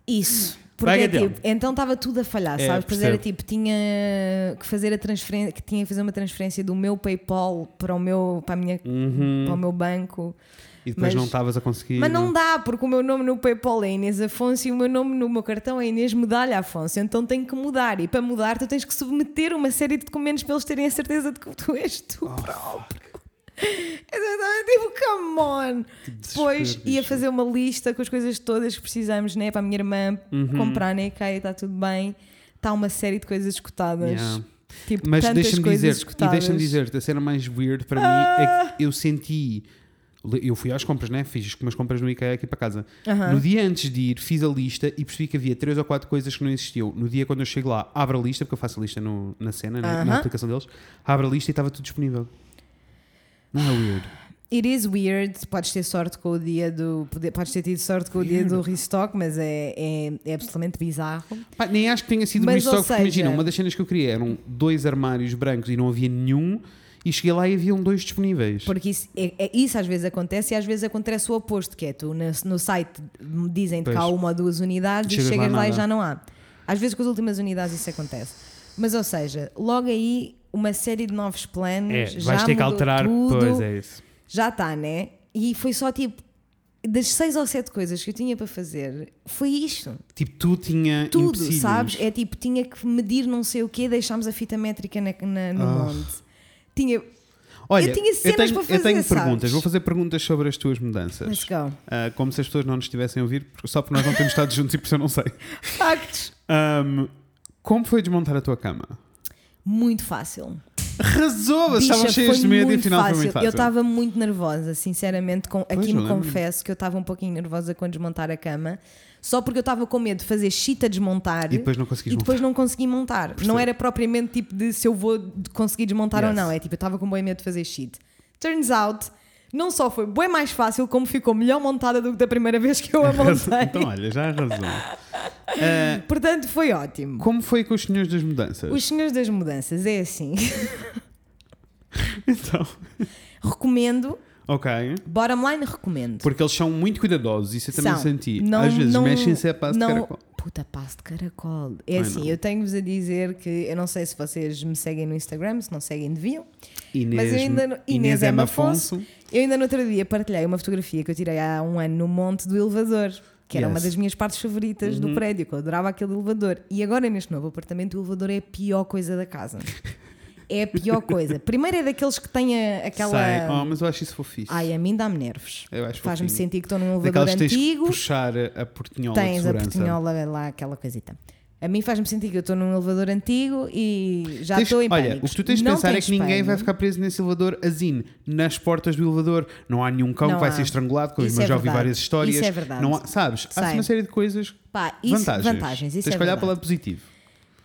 Isso. Porque é tipo, então estava tudo a falhar, É, sabes? Pois era tipo, tinha que fazer a transferência, que tinha que fazer uma transferência do meu PayPal para o meu, para a minha, para o meu banco. E depois Mas- não estavas a conseguir. Mas não dá, porque o meu nome no PayPal é Inês Afonso e o meu nome no meu cartão é Inês Medalha Afonso. Então tenho que mudar. E para mudar, tu tens que submeter uma série de documentos para eles terem a certeza de que tu és tu Oh, próprio. Exatamente, tipo, come on. Depois ia fazer uma lista com as coisas todas que precisamos, né? Para a minha irmã Uhum. comprar na IKEA, está tudo bem. Está uma série de coisas escutadas. Yeah. Tipo, Mas tantas deixa-me coisas dizer, e escutadas. deixa-me dizer, a cena mais weird para Ah. mim é que eu senti. Eu fui às compras, né? Fiz umas compras no IKEA aqui para casa. Aham. No dia antes de ir, fiz a lista e percebi que havia três ou quatro coisas que não existiam. No dia quando eu chego lá, abro a lista, porque eu faço a lista no- na cena, né? na Aham. aplicação deles, abro a lista e estava tudo disponível. Não é weird? It is weird, podes ter sorte com o dia do. Podes ter tido sorte com o dia do restock, mas é, é, é absolutamente bizarro. Pá, nem acho que tenha sido Mas, um restock, seja- imagina, uma das cenas que eu queria eram dois armários brancos e não havia nenhum, e cheguei lá e haviam dois disponíveis. Porque isso, é, é- isso às vezes acontece e às vezes acontece o oposto, que é tu no, no site dizem-te que há uma ou duas unidades Chegas e chegas lá lá, e já não há. Às vezes com as últimas unidades isso acontece. Mas ou seja, logo aí uma série de novos planos. É, já vais ter que alterar, tudo, pois é isso. Já está, né? E foi só tipo. Das seis ou sete coisas que eu tinha para fazer, foi isto. Tipo, tu tinha Tudo, empecilhos. sabes? É tipo, tinha que medir não sei o quê, deixámos a fita métrica na, na- no Ah. monte. Tinha. Olha, Eu tinha cenas tenho, para eu fazer, tenho sabes? perguntas. Vou fazer perguntas sobre as tuas mudanças. Let's go. Ah, como se as pessoas não nos estivessem a ouvir, só porque nós não temos estado juntos e por isso eu não sei. Factos. Ahm, como foi desmontar a tua cama? Muito fácil. Arrasou! Estavam cheios foi de medo e muito afinal foi muito fácil. Eu estava muito nervosa, sinceramente. Com, Pois, aqui me confesso que eu estava um pouquinho nervosa com desmontar a cama, só porque eu estava com medo de fazer chita desmontar E depois não e depois não consegui montar. Não era propriamente tipo de se eu vou conseguir desmontar ou Yes. não. É tipo, eu estava com bem medo de fazer shit. Turns out, não só foi bem mais fácil, como ficou melhor montada do que da primeira vez que eu a montei. então, olha, já arrasou. Ah, Portanto, foi ótimo. como foi com os senhores das mudanças? Os senhores das mudanças, é assim. Então, recomendo, ok. bottom line, recomendo. Porque eles são muito cuidadosos, isso eu também São. senti. Não- Às vezes mexem-se a passo não- de caracol. Puta, passo de caracol. É Ai, assim, não. eu tenho-vos a dizer que eu não sei se vocês me seguem no Instagram, se não seguem, deviam. Inês, Mas eu ainda não- Inês, Inês M. Afonso. Eu ainda no outro dia partilhei uma fotografia que eu tirei há um ano no monte do elevador, que era Yes. uma das minhas partes favoritas do prédio, que eu adorava aquele elevador. E agora neste novo apartamento o elevador é a pior coisa da casa. É a pior coisa. Primeiro é daqueles que têm a- aquela. Sei, oh, mas eu acho isso fofíssimo. Ai, a mim dá-me nervos. Eu acho Faz-me sentir que estou num elevador Daquelas que tens que antigo. puxar a, portinhola Tens a portinhola lá, aquela coisita. A mim faz-me sentir que eu estou num elevador antigo e já estou em olha, pânicos. o que tu tens de pensar é que ninguém espelho. vai ficar preso nesse elevador assim, nas portas do elevador. Não há nenhum cão Não que vai há. ser estrangulado, como Isso eu é já ouvi várias histórias. Isso é verdade. Não há, sabes? Há uma série de coisas. Pá, isso, vantagens. vantagens, isso Tens é que olhar verdade. pelo lado positivo.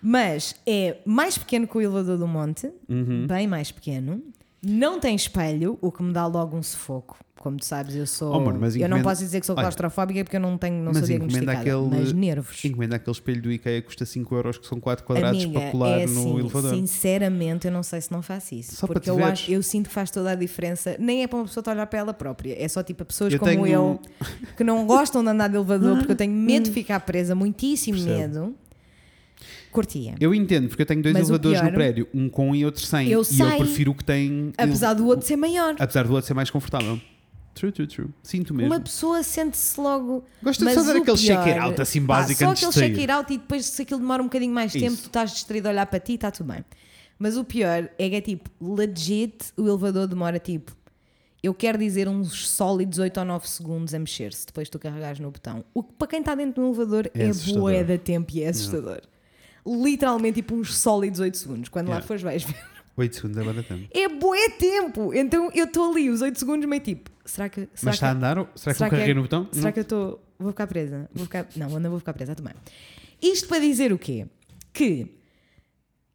Mas é mais pequeno que o elevador do monte, Uhum. bem mais pequeno. Não tem espelho, o que me dá logo um sufoco. Como tu sabes, eu sou. Oh, amor, mas eu não encomenda- posso dizer que sou claustrofóbica porque eu não tenho, não sou mas encomenda diagnosticada. aquele- Mas nervos. Encomenda aquele espelho do IKEA que custa 5 euros, que são 4 quadrados Amiga, para colar é no assim, elevador. Sinceramente, eu não sei se não faço isso. Só porque eu, veres. acho, eu sinto que faz toda a diferença. Nem é para uma pessoa estar a olhar para ela própria. É só tipo a pessoas Eu como tenho- eu que não gostam de andar de elevador porque eu tenho medo de ficar presa, muitíssimo Percebo. medo. Curtia. Eu entendo, porque eu tenho dois Mas elevadores no pior- prédio, um com e outro sem. Eu e sei. eu prefiro o que tem. Apesar do outro ser maior. Apesar do outro ser mais confortável. True, true, true. Sinto mesmo. Uma pessoa sente-se logo. Gosto de Mas fazer o aquele pior- shake it out assim Pá, básico Só antes de aquele sair. shake it out e depois, se aquilo demora um bocadinho mais tempo, Isso. tu estás distraído a olhar para ti, está tudo bem. Mas o pior é que é tipo, legit, o elevador demora tipo. Eu quero dizer uns sólidos 8 ou 9 segundos a mexer-se depois de tu carregares no botão. O que para quem está dentro do elevador É é, assustador. bué da tempo e é assustador. Literalmente tipo uns sólidos 8 segundos. Quando lá Yeah. fores vais ver. 8 segundos é bada tempo. É bué tempo! Então eu estou ali os 8 segundos meio tipo, será que. Será Mas está a que, andar? ou- Será que eu que carreguei é- no botão? Será Não. que eu estou. Vou ficar presa? Vou ficar, não, eu não vou ficar presa também. Isto para dizer o quê? Que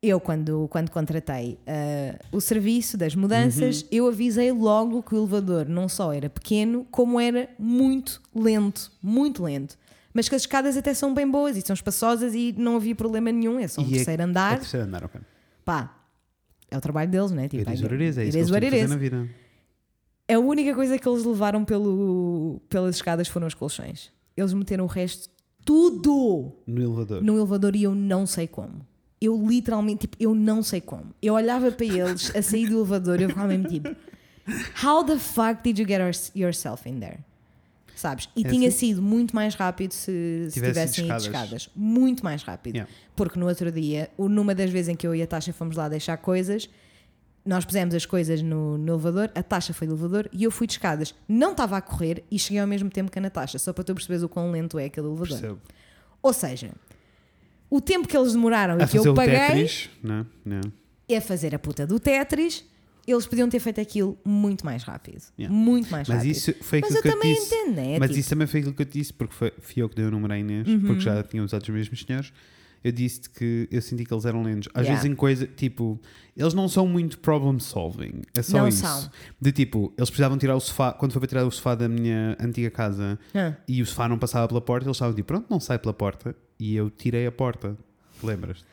eu, quando, quando contratei ah, o serviço das mudanças, Uhum. eu avisei logo que o elevador não só era pequeno, como era muito lento. Muito lento. Mas que as escadas até são bem boas e são espaçosas e não havia problema nenhum. É só um E é- terceiro É andar. terceiro andar, ok. Pá, é o trabalho deles, né? Tipo, It is what it is, é isso que eles na vida. A única coisa que eles levaram pelo, pelas escadas foram os colchões. Eles meteram o resto tudo No elevador. no elevador e eu não sei como. Eu literalmente, tipo, eu não sei como. Eu olhava para eles a sair do elevador e eu ficava mesmo tipo: How the fuck did you get yours- yourself in there? Sabes? E É tinha assim? sido muito mais rápido se, se tivessem ido de escadas. Muito mais rápido. Yeah. Porque no outro dia, o- numa das vezes em que eu e a Tasha fomos lá deixar coisas, nós pusemos as coisas no, no elevador, a Tasha foi do elevador e eu fui de escadas. Não estava a correr e cheguei ao mesmo tempo que a Natasha, só para tu perceberes o quão lento é aquele elevador. Percebo. Ou seja, o tempo que eles demoraram A e que eu paguei Tetris. Não, não. a fazer a puta do Tetris, eles podiam ter feito aquilo muito mais rápido. Yeah. Muito mais Mas rápido. isso foi Mas eu que eu também disse. entendo, né? Mas Tipo, isso também foi aquilo que eu te disse, porque foi, fui eu que dei o número à Inês, Uhum. porque já tinha usado os mesmos senhores. Eu disse que eu senti que eles eram lentos. Às Yeah. vezes em coisa, tipo, eles não são muito problem solving. É só Não isso. são. De tipo, eles precisavam tirar o sofá, quando foi para tirar o sofá da minha antiga casa ah, e o sofá não passava pela porta, eles estavam tipo, pronto, não sai pela porta. E eu tirei a porta. Lembras?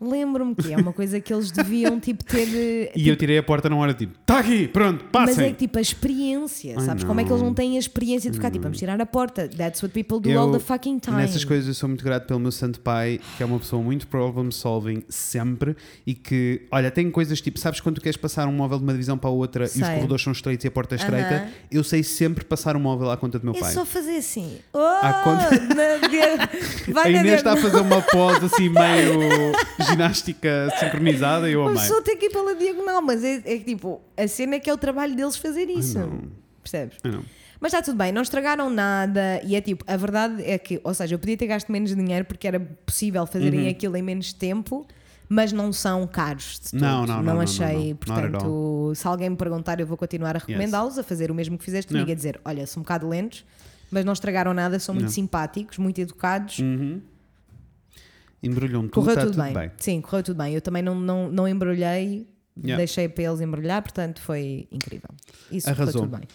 Lembro-me que é uma coisa que eles deviam tipo ter. de- E eu tirei a porta na hora, tipo, está aqui, pronto, Mas passem. é que tipo a experiência, Ai, sabes? Como é que eles não. não têm a experiência de ficar tipo, vamos tirar a porta? That's what people do Eu, all the fucking time. Nessas coisas eu sou muito grato pelo meu santo pai, que é uma pessoa muito problem solving sempre e que, olha, tem coisas tipo, sabes quando tu queres passar um móvel de uma divisão para a outra e os Sei. corredores são estreitos e a porta é estreita? Aham. Eu sei sempre passar o móvel à conta do meu É pai. só fazer assim. Oh, À conta- na A Vai na Inês está a fazer uma pose assim meio ginástica sincronizada e eu amei. pessoa tem que ir pela diagonal, mas é, é que tipo, a cena é que é o trabalho deles fazer isso. não. Percebes? Não. Mas está tudo bem, não estragaram nada e é tipo, a verdade é que, ou seja, eu podia ter gasto menos dinheiro porque era possível fazerem Uhum. aquilo em menos tempo, mas não são caros de todo. Não, não, não, não, não, achei, não. At portanto, se alguém me perguntar, eu vou continuar a recomendá-los a fazer o mesmo que fizeste comigo, Não. a dizer, olha, são um bocado lentos, mas não estragaram nada, são muito Não. simpáticos, muito educados. Uhum. Embrulham tudo, Correu está tudo, bem. bem. Sim, correu tudo bem. Eu também não, não, não embrulhei, Yeah. deixei para eles embrulhar, portanto foi incrível. Isso Arrasou. correu tudo bem.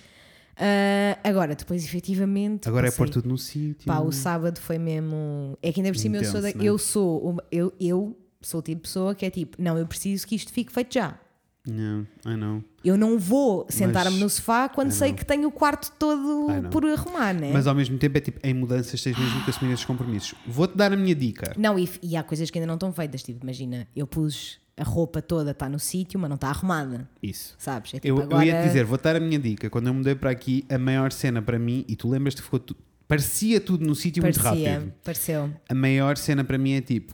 Ah, agora, depois efetivamente. Agora é passei- pôr tudo no sítio. Pá, o sábado foi mesmo. É que ainda por cima eu sou, da- né? eu sou uma- eu, eu sou o tipo de pessoa que é tipo, não, eu preciso que isto fique feito já. Não, I know. Eu não vou sentar-me no sofá quando sei que tenho o quarto todo por arrumar, né? Mas ao mesmo tempo é tipo, em mudanças tens mesmo que assumir esses compromissos. Vou-te dar a minha dica. Não, e, e há coisas que ainda não estão feitas. Tipo, imagina, eu pus a roupa toda, está no sítio, mas não está arrumada. Isso. Sabes? É tipo, Eu, agora... eu ia te dizer, vou-te dar a minha dica. Quando eu mudei para aqui, a maior cena para mim, e tu lembras-te que ficou tudo. Parecia tudo no sítio muito Parecia, rápido. pareceu. A maior cena para mim é tipo,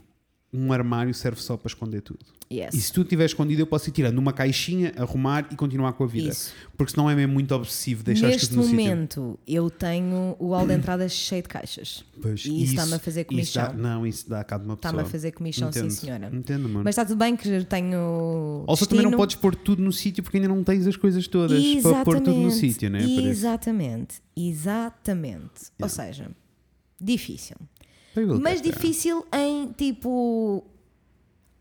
um armário serve só para esconder tudo. Yes. E se tu estiver escondido, eu posso ir tirando uma caixinha, arrumar e continuar com a vida. Isso. Porque senão é mesmo muito obsessivo deixar as Neste coisas no sítio. momento, eu tenho o hall de entrada cheio de caixas. Pois, E isso está-me a fazer dá- comichão. não, isso dá cabo de uma pessoa. Está-me a fazer comichão, sim, senhora. Entendo, mano. Mas está tudo bem que tenho. Ou seja, também não podes pôr tudo no sítio porque ainda não tens as coisas todas para pôr tudo no Exatamente, sítio, né? Exatamente, exatamente. Ou Yeah. seja, difícil. Mas there. difícil em tipo.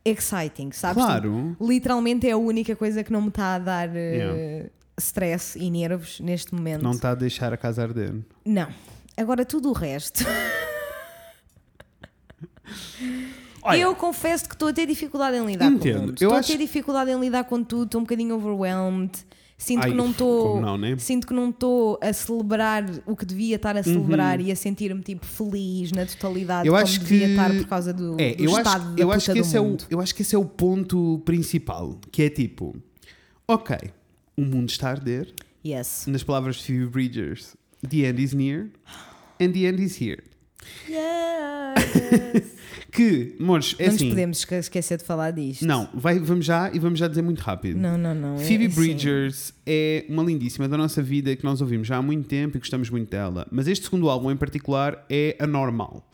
exciting, sabes? Claro. Tipo, literalmente é a única coisa que não me está a dar eh, Yeah. stress e nervos neste momento. Não está a deixar a casa arder. Não. Agora tudo o resto. Olha. Eu confesso que estou a ter dificuldade em lidar Entendo. com o mundo. Eu Estou acho- a ter dificuldade em lidar com tudo, estou um bocadinho overwhelmed. Sinto Ai, que não estou. né? Sinto que não estou a celebrar o que devia estar a celebrar e a sentir-me tipo feliz na totalidade Uhum. Eu acho devia que- estar por causa do, É, do eu estado acho, da eu acho que esse é o, mundo. eu acho que esse é o ponto principal, que é tipo, ok, o mundo está a arder, Yes. nas palavras de Phoebe Bridgers, the end is near and the end is here. Yes. Que, amores, é não nos assim, podemos esque- esquecer de falar disto. não, vai, vamos já e vamos já dizer muito rápido. Não, não, não. é- Phoebe é. Bridgers é uma lindíssima da nossa vida que nós ouvimos já há muito tempo e gostamos muito dela. Mas este segundo álbum em particular é anormal.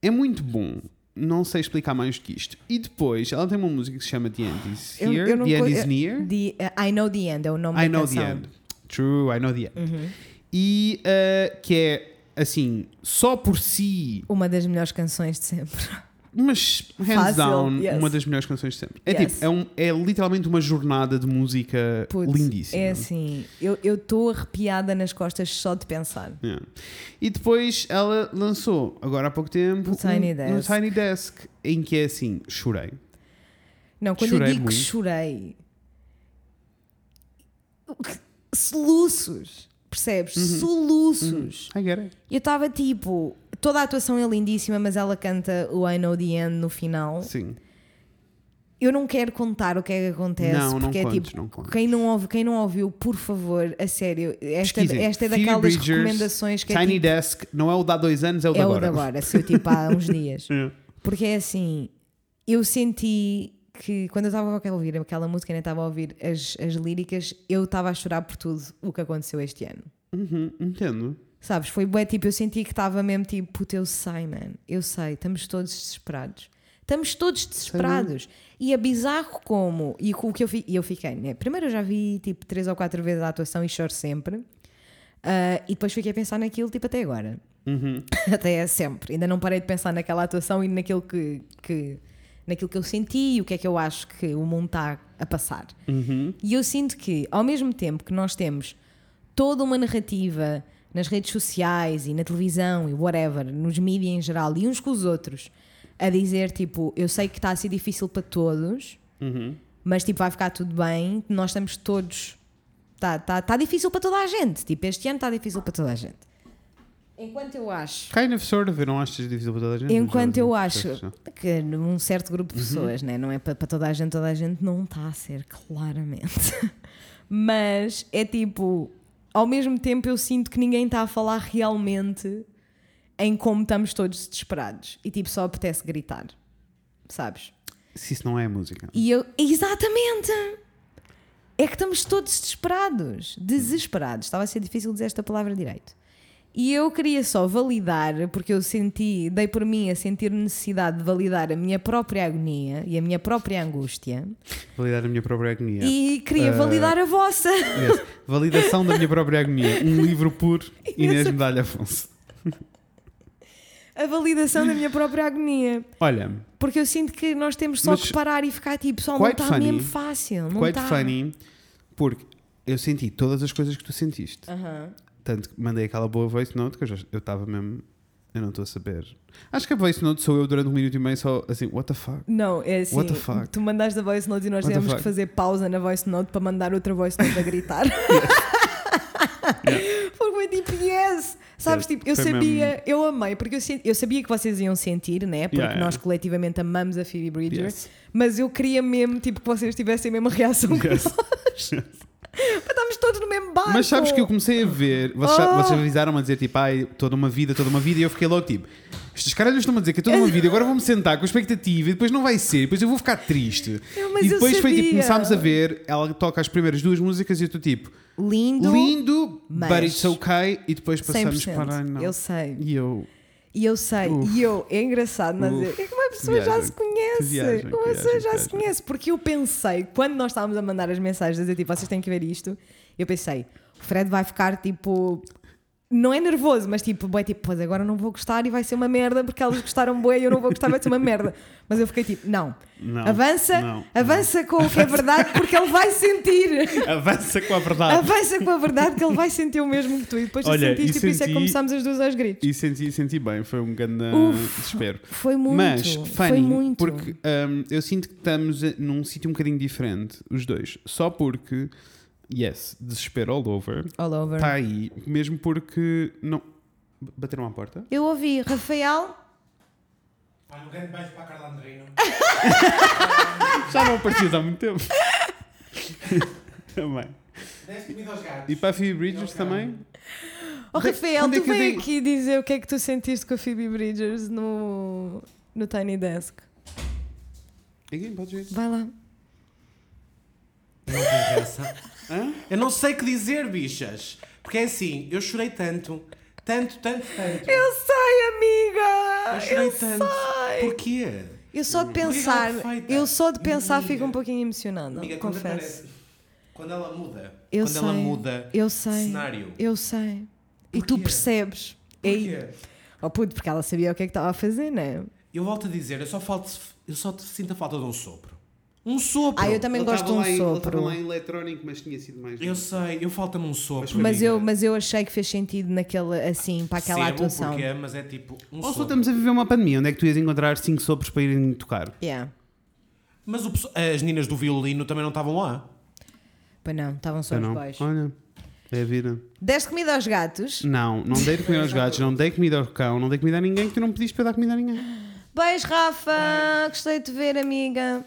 É muito bom. Não sei explicar mais do que isto. E depois ela tem uma música que se chama The End Is Eu- Here, eu não The End Is eu- Near. The- uh, I Know the End é o nome I da Know canção. Uhum. the End. True, I Know the End. E uh, que é assim, só por si, Uma das melhores canções de sempre. mas hands Fácil, down, yes. uma das melhores canções de sempre. É, Yes. tipo, é, um- é literalmente uma jornada de música Putz, lindíssima. É assim, eu estou arrepiada nas costas só de pensar. Yeah. E depois ela lançou, agora há pouco tempo, O Tiny um, Desk. um Tiny Desk, em que é assim, chorei. Não, quando Chorei eu digo que muito. chorei, soluços, percebes? Uhum. Soluços. It. Eu estava tipo, toda a atuação é lindíssima, mas ela canta o I Know the End no final. Sim. Eu não quero contar o que é que acontece, Não, não porque é contes, tipo, não quem não, ouve, quem não ouviu, por favor, a sério, esta, Pesquisem. esta é daquelas Bridgers, recomendações que é Tiny tipo, Desk não é o de há dois anos, é o de é o agora. de agora, saiu tipo há uns dias. Yeah. Porque é assim, eu senti que quando eu estava a ouvir aquela música e nem estava a ouvir as, as líricas, eu estava a chorar por tudo o que aconteceu este ano. Uhum, entendo. Sabes? Foi bué, tipo, eu senti que estava mesmo tipo, puta, eu sei, man, eu sei, estamos todos desesperados. Estamos todos desesperados. E é bizarro como. E o que eu, fi- eu fiquei, né? Primeiro eu já vi tipo três ou quatro vezes a atuação e choro sempre. Ah, e depois fiquei a pensar naquilo tipo até agora. Uhum. Até é sempre. Ainda não parei de pensar naquela atuação e naquilo que, que, naquilo que eu senti e o que é que eu acho que o mundo está a passar. Uhum. E eu sinto que, ao mesmo tempo que nós temos toda uma narrativa nas redes sociais e na televisão e whatever, nos mídias em geral e uns com os outros, a dizer tipo, eu sei que está a ser difícil para todos, Uhum. mas tipo, vai ficar tudo bem, nós estamos todos. Está tá, tá difícil para toda a gente. Tipo, este ano está difícil para toda a gente. Enquanto eu acho Kind of sort of, eu não acho difícil para toda a gente. Enquanto eu acho já. que num certo grupo Uhum. de pessoas, né? não é para, para toda a gente, toda a gente não está a ser, claramente. Mas é tipo, ao mesmo tempo eu sinto que ninguém está a falar realmente em como estamos todos desesperados e tipo só apetece gritar. sabes? Se isso não é música. E eu, exatamente! É que estamos todos desesperados. Desesperados. Estava a ser difícil dizer esta palavra direito. E eu queria só validar, porque eu senti, dei por mim a sentir necessidade de validar a minha própria agonia e a minha própria angústia Validar a minha própria agonia. e queria Eh, validar a vossa. Yes. Validação da minha própria agonia. Um livro por Inês Medalha Afonso. A validação da minha própria agonia. Olha, Porque eu sinto que nós temos só que parar e ficar tipo, só não está funny. mesmo fácil. Não quite está. funny, porque eu senti todas as coisas que tu sentiste. Aham. Tanto que mandei aquela boa voice note que eu estava mesmo. Eu não estou a saber. Acho que a voice note sou eu durante um minuto e meio só assim, what the fuck? Não, é assim. What the fuck? Tu mandaste a voice note e nós What tivemos que fazer pausa na voice note para mandar outra voice note a gritar. Porque foi tipo, yes! Sabes, Yes, tipo, eu foi sabia, mesmo- eu amei, porque eu, eu sabia que vocês iam sentir, né? Porque Yeah, yeah. nós coletivamente amamos a Phoebe Bridger, Yes. mas eu queria mesmo, tipo, que vocês tivessem a mesma reação que Yes. nós. Estamos todos no mesmo barco. Mas sabes que eu comecei a ver, vocês, Oh. vocês avisaram-me a dizer tipo, ai, toda uma vida, toda uma vida, e eu fiquei logo tipo, estes caras estão a dizer que é toda uma vida, agora vou-me sentar com expectativa e depois não vai ser, depois eu vou ficar triste. Eu- e depois foi tipo, começámos a ver, ela toca as primeiras duas músicas e eu estou tipo, Lindo, lindo, mas- but it's okay, e depois passamos 100%. para. Não. Eu sei. E eu. E eu sei, Uf. e eu, é engraçado, mas Uf. é que uma pessoa já se conhece. viagem, uma que pessoa viagem, já se conhece. Porque eu pensei, quando nós estávamos a mandar as mensagens, a dizer tipo, vocês têm que ver isto, eu pensei, o Fred vai ficar tipo. Não é nervoso, mas tipo, bué, tipo, pois agora não vou gostar e vai ser uma merda porque elas gostaram bué e eu não vou gostar, vai ser uma merda. Mas eu fiquei tipo, não, Não, avança, não, avança com o que é verdade porque ele vai sentir. Avança com a verdade. Avança com a verdade que ele vai sentir o mesmo que tu. E depois tu Olha, sentiste e e por isso é que senti- começámos as duas aos gritos. E senti, senti bem, foi um grande Uf. desespero. Foi muito. Mas, foi funny, muito. porque hum, eu sinto que estamos num sítio um bocadinho diferente, os dois. Só porque, yes, desespero all over, All over. está aí, mesmo porque não. Bateram à porta? Eu ouvi Rafael. Olha, um grande beijo para a Carla Andrino. Já não aparecias há muito tempo. também. Deste comida aos gatos. E para a Phoebe Bridgers também? Oh, De- Rafael, quando é tu que eu dei- aqui dizer o que é que tu sentiste com a Phoebe Bridgers no, no Tiny Desk. Ninguém pode ver. Vai lá. Não tem graça. Hã? Eu não sei o que dizer, bichas. Porque é assim, eu chorei tanto, tanto, tanto, tanto. Eu sei, amiga! Eu chorei Eu tanto. sei! Porquê? Eu só de ela é pensar, perfeita. eu só de pensar Amiga. fico um pouquinho emocionada. Amiga, quando confesso. aparece. Quando ela muda. Eu quando ela sei. muda Eu sei. cenário. Eu sei. E tu Porquê? percebes. É Porquê? Oh puto, porque ela sabia o que é que estava a fazer, não é? Eu volto a dizer, eu só, falto, eu só sinto a falta de um sopro. Um sopro! Ah, eu também gosto de um sopro. lá em eletrónico, mas tinha sido mais. Eu sei, eu falta-me um sopro. Mas amiga. eu, mas eu achei que fez sentido naquele, assim, para aquela Percebo atuação. Porquê, mas é tipo um Ou só estamos a viver uma pandemia, onde é que tu ias encontrar cinco sopros para irem tocar? Yeah. Mas o as meninas do violino também não estavam lá. Pois não, estavam só os boys. Olha, é a vida. Deste comida aos gatos. Não, não dei de comida aos gatos, não dei comida ao cão, não dei comida a ninguém que tu não pediste para dar comida a ninguém. Beijo, Rafa! Gostei de te ver, amiga.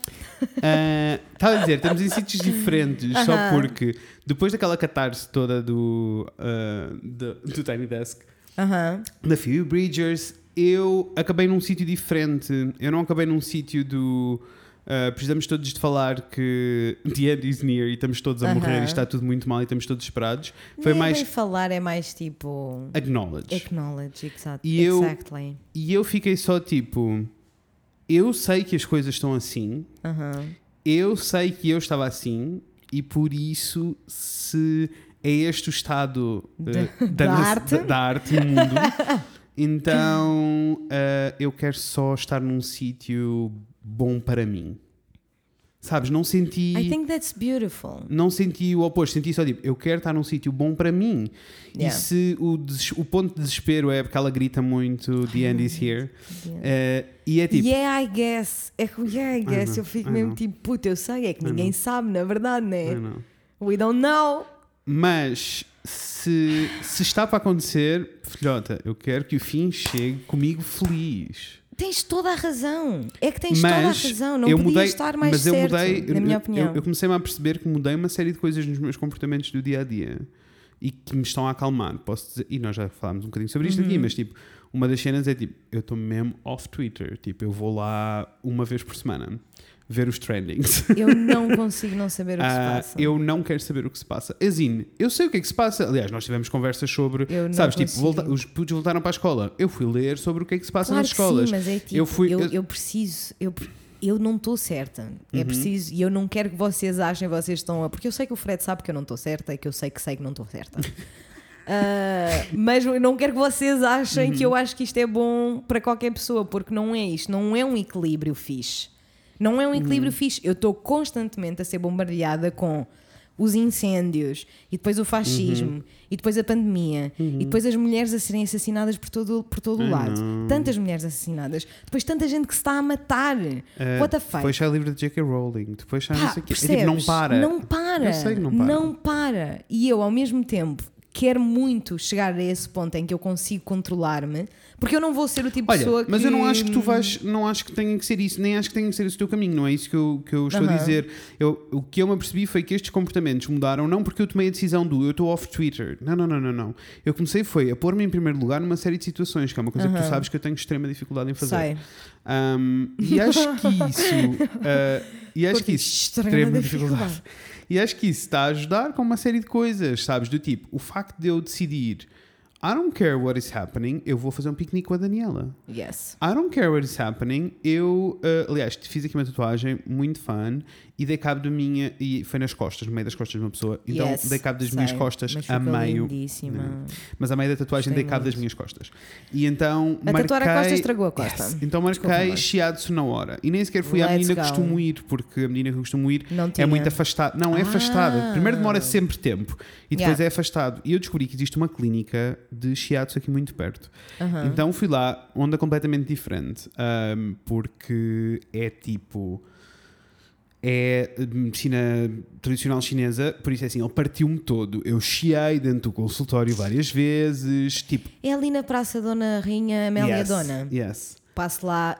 Ah, Estava a dizer, estamos em sítios diferentes, só Aham. porque depois daquela catarse toda do, ah, do, do Tiny Desk, Aham. da Phoebe Bridgers, eu acabei num sítio diferente. Eu não acabei num sítio do. Ah, precisamos todos de falar que the end is near e estamos todos a Aham. morrer e está tudo muito mal e estamos todos esperados. Foi Nem mais falar, é mais tipo. acknowledge. Acknowledge, exact, E eu- exactly. E eu fiquei só tipo. Eu sei que as coisas estão assim, Aham. eu sei que eu estava assim, e por isso, se é este o estado eh, Da- da arte. da, da arte no mundo, então eh, eu quero só estar num sítio bom para mim. Sabes? Não senti. I think that's beautiful. Não senti o oposto, senti só tipo, eu quero estar num sítio bom para mim. Yeah. E se o, des- o ponto de desespero é porque ela grita muito The end is here, eh, e é tipo, yeah, I guess. É que, yeah, I guess. know, eu fico I mesmo know. tipo, puta, eu sei, é que I ninguém know. sabe, na verdade, né? I know. We don't know. Mas se, se está para acontecer, filhota, eu quero que o fim chegue comigo feliz. Tens toda a razão. É que tens toda a mas razão. Não eu podia mudei, estar mais mas eu certo, mudei, na minha eu- opinião. Eu, eu comecei-me a perceber que mudei uma série de coisas nos meus comportamentos do dia a dia e que me estão a acalmar. Posso dizer, e nós já falámos um bocadinho sobre isto Uhum. aqui, mas tipo, uma das cenas é tipo, eu estou mesmo off Twitter. Tipo, eu vou lá uma vez por semana ver os trendings. Eu não consigo não saber o que se Ah, passa. eu não quero saber o que se passa. Assim, eu sei o que é que se passa. Aliás, nós tivemos conversas sobre. Eu não sabes, tipo, consigo. volta- os putos voltaram para a escola. Eu fui ler sobre o que é que se passa Claro nas escolas. sim, mas é tipo, eu fui. eu, eu- preciso, eu, eu não estou certa. Uhum. É preciso, e eu não quero que vocês achem que vocês estão a. Porque eu sei que o Fred sabe que eu não estou certa e que eu sei que sei que não estou certa. Ah, mas eu não quero que vocês achem Uhum. que eu acho que isto é bom para qualquer pessoa, porque não é isto, não é um equilíbrio fixe. Não é um equilíbrio Uhum. fixe. Eu estou constantemente a ser bombardeada com os incêndios e depois o fascismo Uhum. e depois a pandemia e depois as mulheres a serem assassinadas por todo, por todo o lado. não. Tantas mulheres assassinadas, depois tanta gente que se está a matar. eh, What the fuck? Depois sai o livro de J.K. Rowling. Depois sai não sei o quê. É tipo, não para. Não para. Eu sei que não para. Não para. E eu, ao mesmo tempo, quero muito chegar a esse ponto em que eu consigo controlar-me, porque eu não vou ser o tipo de Olha, pessoa que. mas eu não acho que tu vais, não acho que tenha que ser isso, nem acho que tenha que ser esse o teu caminho, não é isso que eu, que eu estou a Aham. dizer. Eu, o que eu me apercebi foi que estes comportamentos mudaram, não porque eu tomei a decisão do eu estou off Twitter. Não, não, não, não, não. Eu comecei foi a pôr-me em primeiro lugar numa série de situações, que é uma coisa que tu sabes que eu tenho extrema dificuldade em fazer. Sei. Um, e acho que isso. uh, e acho que isso. Extrema Extrema dificuldade. dificuldade. E acho que isso está a ajudar com uma série de coisas, sabes? Do tipo, o facto de eu decidir. I don't care what is happening, eu vou fazer um piquenique com a Daniela. Yes. I don't care what is happening. Eu, uh, aliás, fiz aqui uma tatuagem muito fã e dei cabo da minha. E foi nas costas, no meio das costas de uma pessoa. Então Yes, dei cabo das minhas sei. costas Mas a meio. lindíssima. Mas a meio da tatuagem Gostei dei cabo das muito. minhas costas. E então. A tatuar a marquei- costa estragou a costa. Yes. Então marquei chiado na hora. E nem sequer fui à Let's menina que costumo ir, porque a menina que costumo ir é muito afastada. Não, é Ah. afastada. Primeiro demora sempre tempo e depois Yeah. é afastado. E eu descobri que existe uma clínica de chiados aqui muito perto. Aham. Então fui lá, onda completamente diferente, ahm, porque é tipo. É medicina tradicional chinesa, por isso é assim, ele partiu-me todo. Eu chiei dentro do consultório várias vezes, tipo. É ali na Praça Dona Rainha Amélia yes, Dona. Yes. Passo lá,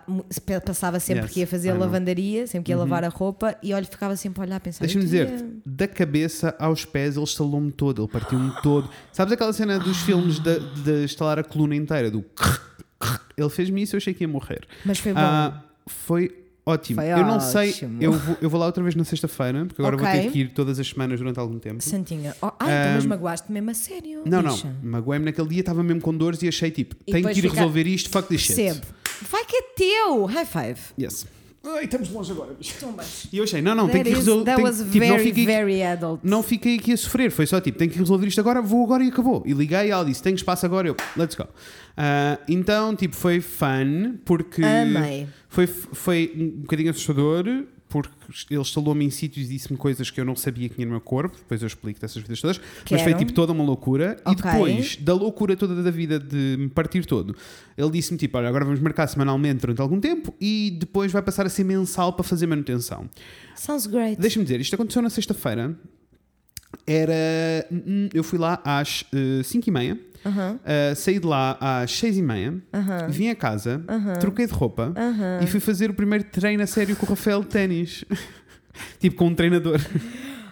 passava sempre Yes, que ia fazer lavandaria, sempre que ia lavar a roupa e olha, ficava sempre a olhar a pensar. Deixa-me "Eu dizer, queria-" da cabeça aos pés ele estalou-me todo, ele partiu-me todo. Sabes aquela cena dos filmes de, de estalar a coluna inteira, do ele fez-me isso, eu achei que ia morrer. Mas foi bom. Ah, foi ótimo. Foi eu não sei, ótimo. eu vou, eu vou lá outra vez na sexta-feira, porque agora vou Ok. ter que ir todas as semanas durante algum tempo. Santinha. Oh, ai, então, mas Ahm, magoaste mesmo a sério. Não, bicha. não, magoei-me naquele dia, estava mesmo com dores e achei tipo, E tenho que ir fica- resolver isto, fuck this shit. Percebo. Vai que é teu! High five. Yes. Ai, estamos longe agora. Tumbas. E eu achei, não, não, That, que resolver. that tenho- was tipo, não fiquei very adult. não fiquei aqui a sofrer, foi só tipo, tenho que resolver isto agora, vou agora e acabou. E liguei e ela disse, tenho espaço agora, eu, let's go. Ah, então, tipo, foi fun, porque Amei. foi, foi um bocadinho assustador, porque ele instalou-me em sítios e disse-me coisas que eu não sabia que tinha no meu corpo, depois eu explico dessas vidas todas, mas foi Quero. tipo toda uma loucura. E Ok. depois, da loucura toda da vida de me partir todo, ele disse-me tipo, olha, agora vamos marcar semanalmente durante algum tempo e depois vai passar a ser mensal para fazer manutenção. Sounds great. Deixa-me dizer, isto aconteceu na sexta-feira. Era. hum, Eu fui lá às 5 e meia, Aham. uh, saí de lá às 6 e meia, Aham. vim a casa, troquei de roupa e fui fazer o primeiro treino a sério com o Rafael de ténis. tipo com um treinador.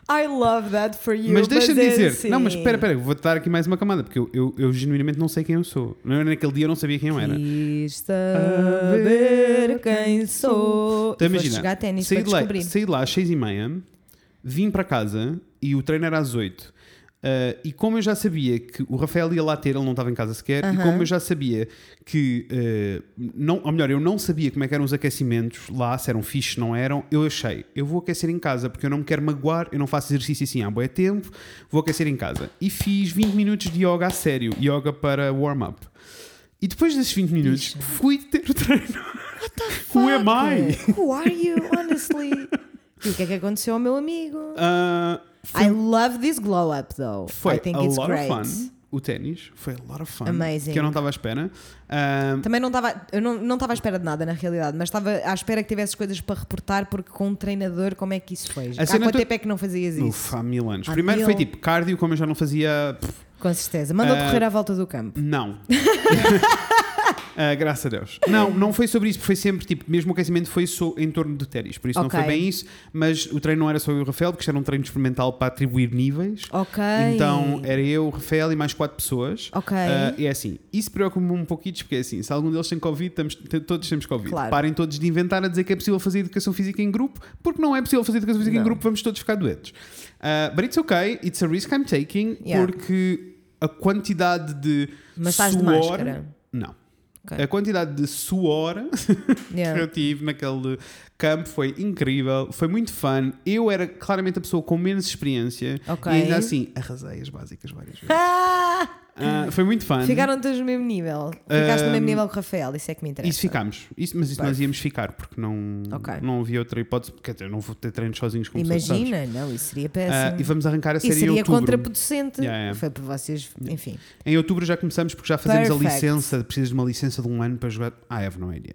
I love that for you. mas deixa-me é dizer, assim. não, mas espera, espera, vou-te dar aqui mais uma camada, porque eu, eu, eu genuinamente não sei quem eu sou. Naquele dia eu não sabia quem eu era. Quis saber quem sou. Então imagina, jogar ténis saí, de lá, saí de lá às 6 e meia, vim para casa e o treino era às 8. Uh, e como eu já sabia que o Rafael ia lá ter, ele não estava em casa sequer, e Aham. como eu já sabia que, uh, não, ou melhor, eu não sabia como é que eram os aquecimentos lá, se eram fixos, não eram, eu achei, eu vou aquecer em casa porque eu não me quero magoar, eu não faço exercício assim há bom tempo, vou aquecer em casa. E fiz 20 minutos de yoga a sério, yoga para warm-up. E depois desses 20 minutos, Bicha. fui ter o treino. Who am I? Fuck. Who are you, honestly? e o que é que aconteceu ao meu amigo? Uh, I love this glow up, though. Foi I think a it's lot great. of fun. O ténis foi a lot of fun. Amazing. Que eu não estava à espera. Um, Também não estava, eu não não estava à espera de nada na realidade, mas estava à espera que tivesses coisas para reportar, porque com um treinador, como é que isso foi? Há quanto tu- tempo é que não fazias isso? uf, há mil anos. Há Primeiro mil. foi tipo cardio, como eu já não fazia. pff, Com certeza. Mandou Ah, correr à volta do campo. não. Ah, graças a Deus. Não, não foi sobre isso, foi sempre tipo, mesmo o aquecimento foi so- em torno do ténis, por isso não Ok. foi bem isso, mas o treino não era só eu e o Rafael, porque era um treino experimental para atribuir níveis. Ok. Então era eu, o Rafael e mais quatro pessoas. Ok. Ah, e é assim, isso preocupa-me um pouquinho, porque é assim, se algum deles tem Covid, estamos, todos temos Covid. Claro. Parem todos de inventar a dizer que é possível fazer educação física em grupo, porque não é possível fazer educação física em Não. grupo, vamos todos ficar doentes. Ah, but it's okay, it's a risk I'm taking, Yeah. porque a quantidade de Mas estás de suor... máscara. Não. Ok. A quantidade de suor que Yeah. eu tive naquele campo foi incrível, foi muito fun. Eu era claramente a pessoa com menos experiência Ok. e ainda assim arrasei as básicas várias vezes. Ah! Foi muito fun. Ficaram todos no mesmo nível. Ficaste no Um, mesmo nível que o Rafael, isso é que me interessa. Isso ficámos, isso, mas isso nós íamos ficar porque não, Ok. não havia outra hipótese. Quer dizer, não vou ter treinos sozinhos com pessoas, sabes? Imagina, não, isso seria Ah, péssimo. e vamos arrancar a isso série em seria outubro. contraproducente. Yeah, yeah. Foi por vocês, enfim. Em outubro já começamos porque já fazemos a Perfect. licença. Precisas de uma licença de um ano para jogar. Ah, I have no idea.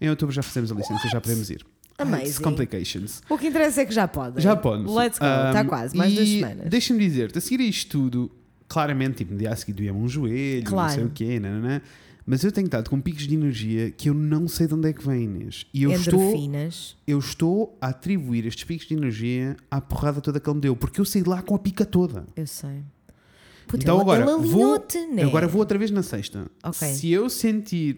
Em outubro já fazemos a licença, já podemos ir. Ah, Amazing. complications. O que interessa é que já podem. Já pode. Let's go, está Um, quase, mais duas semanas. Deixa-me dizer-te, a seguir a isto tudo, claramente, tipo, no dia a seguir doía-me um joelho, não Claro. sei o quê, nananã, mas eu tenho estado com picos de energia que eu não sei de onde é que vêm, Inês. E eu estou, eu estou a atribuir estes picos de energia à porrada toda que ele me deu, porque eu saí de lá com a pica toda. Eu sei. Puta, então ele- agora ele vou, né? agora vou outra vez na sexta. Ok. Se eu sentir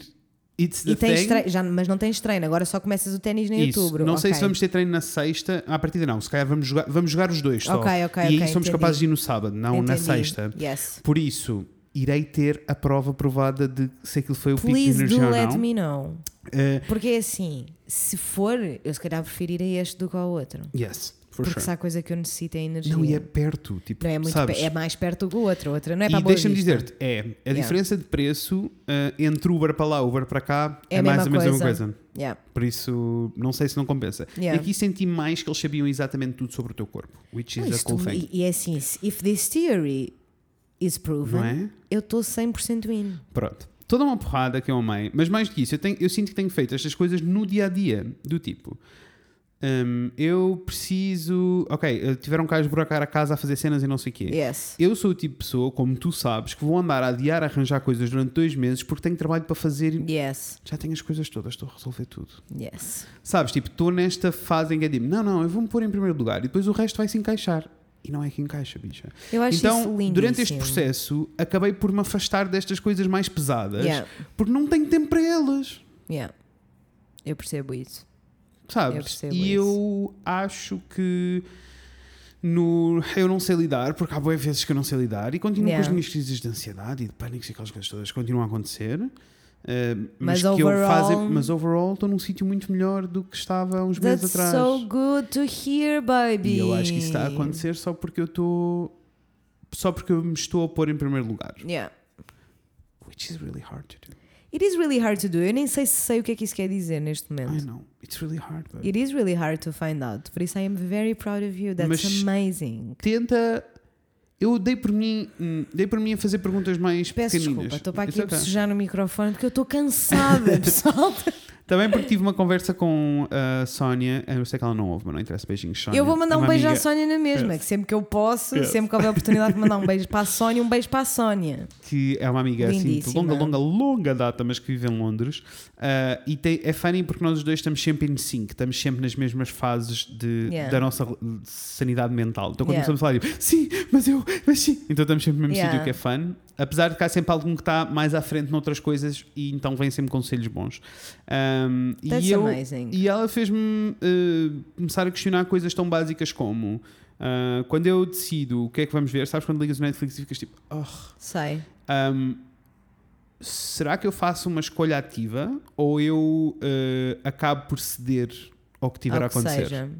it's the E tens thing, treino, já, mas não tens treino, agora só começas o ténis em Isso. outubro. Não sei Ok. se vamos ter treino na sexta. À partida não. Se calhar vamos jogar, vamos jogar os dois só. Ok, ok, e aí somos entendi. capazes de ir no sábado, não na Entendi. sexta. Yes. Por isso, irei ter a prova provada de se aquilo foi o pico de Please energia do ou let não. me know. Eh, Porque é assim, se for, eu se calhar preferir a este do que ao outro. yes, Porque sure. se há coisa que eu necessito é energia. Não, e é perto. Tipo, Não é muito sabes? é mais perto do outro. O outro não é para e deixa-me dizer-te, é, a diferença de preço eh, entre Uber para lá Uber para cá É é, mais ou menos a mesma coisa. Yeah. Por isso, não sei se não compensa. Yeah. E aqui senti mais que eles sabiam exatamente tudo sobre o teu corpo, which is Não, a cool thing. e, e é assim, if this theory is proven, é? eu estou 100% in. Pronto. Toda uma porrada que eu amei, mas mais do que isso, eu, tenho- eu sinto que tenho feito estas coisas no dia a dia, do tipo. Hum, eu preciso. Ok, eh, tiveram cá a esburacar a casa a fazer cenas e não sei o quê. Yes. Eu sou o tipo de pessoa, como tu sabes, que vou andar a adiar a arranjar coisas durante dois meses porque tenho trabalho para fazer Yes. já tenho as coisas todas, estou a resolver tudo. Yes. Sabes, tipo, estou nesta fase em que é tipo, não, não, eu vou-me pôr em primeiro lugar e depois o resto vai se encaixar. E não é que encaixa, bicha. Eu acho então, isso lindíssimo. durante este processo, acabei por me afastar destas coisas mais pesadas Yeah. porque não tenho tempo para elas. Yeah. Eu percebo isso. Eu Sabes? percebo e eu acho que no, eu não sei lidar, porque há boas vezes que eu não sei lidar e continuo com Yeah. as minhas crises de ansiedade e de pânico e aquelas coisas todas continuam a acontecer. eh, Mas mas, que eu overall- fazem, mas overall estou num sítio muito melhor do que estava uns meses That's atrás. so good to hear, baby. E eu acho que isso está a acontecer só porque eu estou. Só porque eu me estou a pôr em primeiro lugar. Yeah. Which is really hard to do. It is really hard to do. Eu nem sei se sei o que é que isso quer dizer neste I momento. know. It's really hard, but It is really hard to find out. Por isso I am very proud of you. That's Mas- amazing. Tenta. Eu dei por mim, hum, dei por mim a fazer perguntas mais Peço pequeninas. desculpa, estou para aqui It's a okay. bocejar no microfone porque eu estou cansada, pessoal. Também porque tive uma conversa com a Sónia. Eu sei que ela não ouve, mas não interessa. Beijinhos, Sónia. Eu vou mandar É um uma beijo à amiga Sónia na mesma, Yes. que sempre que eu posso, Yes. sempre que houver oportunidade de mandar um beijo para a Sónia, um beijo para a Sónia. Que é uma amiga assim de Lindíssima. longa, longa, longa data, mas que vive em Londres. Ah, e tem, é funny porque nós os dois estamos sempre em sync, estamos sempre nas mesmas fases de, Yeah. da nossa sanidade mental. Então quando Yeah. começamos a falar, tipo, sim, mas eu, mas sim. Então estamos sempre no mesmo Yeah. sítio que é fun. Apesar de cá sempre algum que está mais à frente noutras coisas e então vem sempre conselhos bons. Um, e, eu, amazing. e ela fez-me eh, começar a questionar coisas tão básicas como ah, quando eu decido o que é que vamos ver, sabes quando ligas o Netflix e ficas tipo, oh, Sei. um, será que eu faço uma escolha ativa ou eu eh, acabo por ceder ao que tiver Ao a acontecer? seja.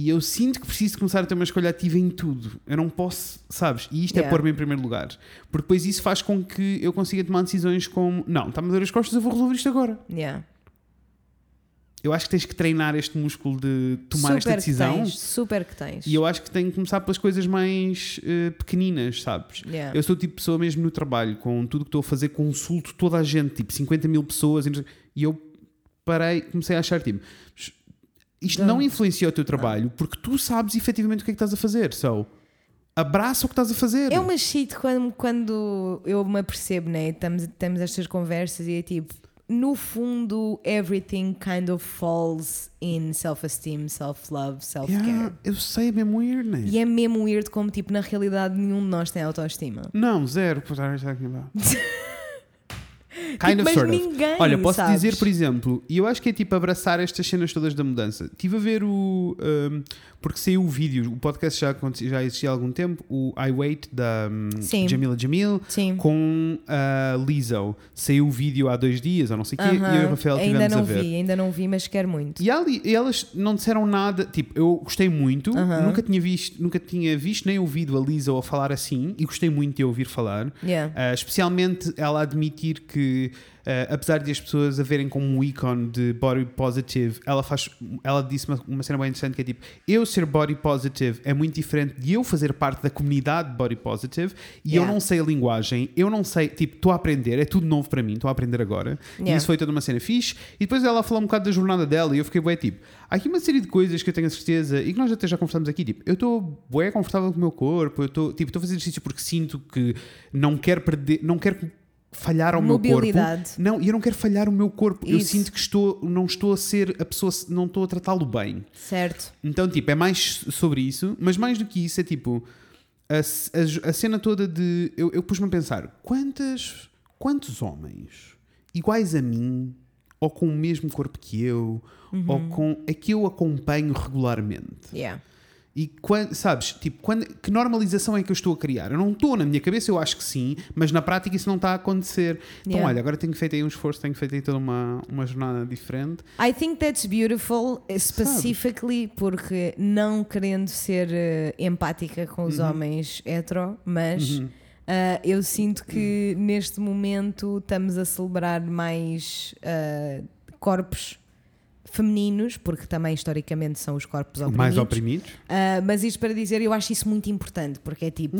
E eu sinto que preciso começar a ter uma escolha ativa em tudo. Eu não posso, sabes? E isto Yeah. é pôr-me em primeiro lugar. Porque depois isso faz com que eu consiga tomar decisões como: não, está-me a doer as costas, eu vou resolver isto agora. Yeah. Eu acho que tens que treinar este músculo de tomar super esta decisão. Que tens, super que tens. E eu acho que tenho que começar pelas coisas mais eh, pequeninas, sabes? Yeah. Eu sou o tipo de pessoa mesmo no trabalho, com tudo que estou a fazer, consulto toda a gente, tipo 50 mil pessoas, e e eu parei, comecei a achar tipo, isto não Don't. influencia o teu trabalho porque tu sabes efetivamente o que é que estás a fazer. So, abraça o que estás a fazer. É uma shit quando, quando eu me apercebo, né? Estamos, temos estas conversas e é tipo, no fundo, everything kind of falls in self-esteem, self-love, self-care. Yeah, eu sei, é mesmo weird, né? E é mesmo weird como, tipo, na realidade nenhum de nós tem autoestima. Não, zero. Vá. Kind of, mas sort of. ninguém, Olha, posso sabes? dizer, por exemplo, e eu acho que é tipo abraçar estas cenas todas da mudança. Estive a ver o. um, porque saiu o vídeo, o podcast já, já existia há algum tempo, o I Wait da um. Jamila Jamil Sim. com a Lizzo. Saiu o vídeo há dois dias, ou não sei o quê, e eu e o Rafael ainda estivemos não a ver. vi, ainda não vi, mas quero muito. E, ali, e elas não disseram nada, tipo, eu gostei muito, Aham. nunca, tinha visto, nunca tinha visto nem ouvido a Lisa a falar assim, e gostei muito de a ouvir falar. Yeah. Uh, especialmente ela admitir que, uh, apesar de as pessoas a verem como um ícone de body positive, ela, faz, ela disse uma, uma cena bem interessante que é tipo: eu ser body positive é muito diferente de eu fazer parte da comunidade body positive e eu Yeah. não sei a linguagem, eu não sei, tipo, estou a aprender, é tudo novo para mim, estou a aprender agora. E Yeah. isso foi toda uma cena fixe. E depois ela falou um bocado da jornada dela e eu fiquei, bué, tipo, há aqui uma série de coisas que eu tenho a certeza e que nós até já conversamos aqui, tipo, eu estou bué confortável com o meu corpo, eu estou, tipo, estou a fazer exercício porque sinto que não quero perder, não quero falhar ao meu corpo. Mobilidade. Não, e eu não quero falhar o meu corpo. Eu Isso. sinto que estou, não estou a ser a pessoa, não estou a tratá-lo bem. Certo. Então, tipo, é mais sobre isso, mas mais do que isso é tipo a, a- a cena toda de. Eu, eu pus-me a pensar: quantas, quantos homens iguais a mim, ou com o mesmo corpo que eu, ou com. é que eu acompanho regularmente? Yeah. E quan- sabes, tipo, quando, que normalização é que eu estou a criar? Eu não estou na minha cabeça, eu acho que sim, mas na prática isso não está a acontecer. Então, Yeah. olha, agora tenho feito aí um esforço, tenho feito aí toda uma, uma jornada diferente. I think that's beautiful, specifically porque não querendo ser eh, empática com Uhum. os homens hetero, mas ah, eu sinto que neste momento estamos a celebrar mais ah, corpos femininos, porque também historicamente são os corpos oprimidos. Mais oprimidos. Ah, mas isto para dizer, eu acho isso muito importante, porque é tipo.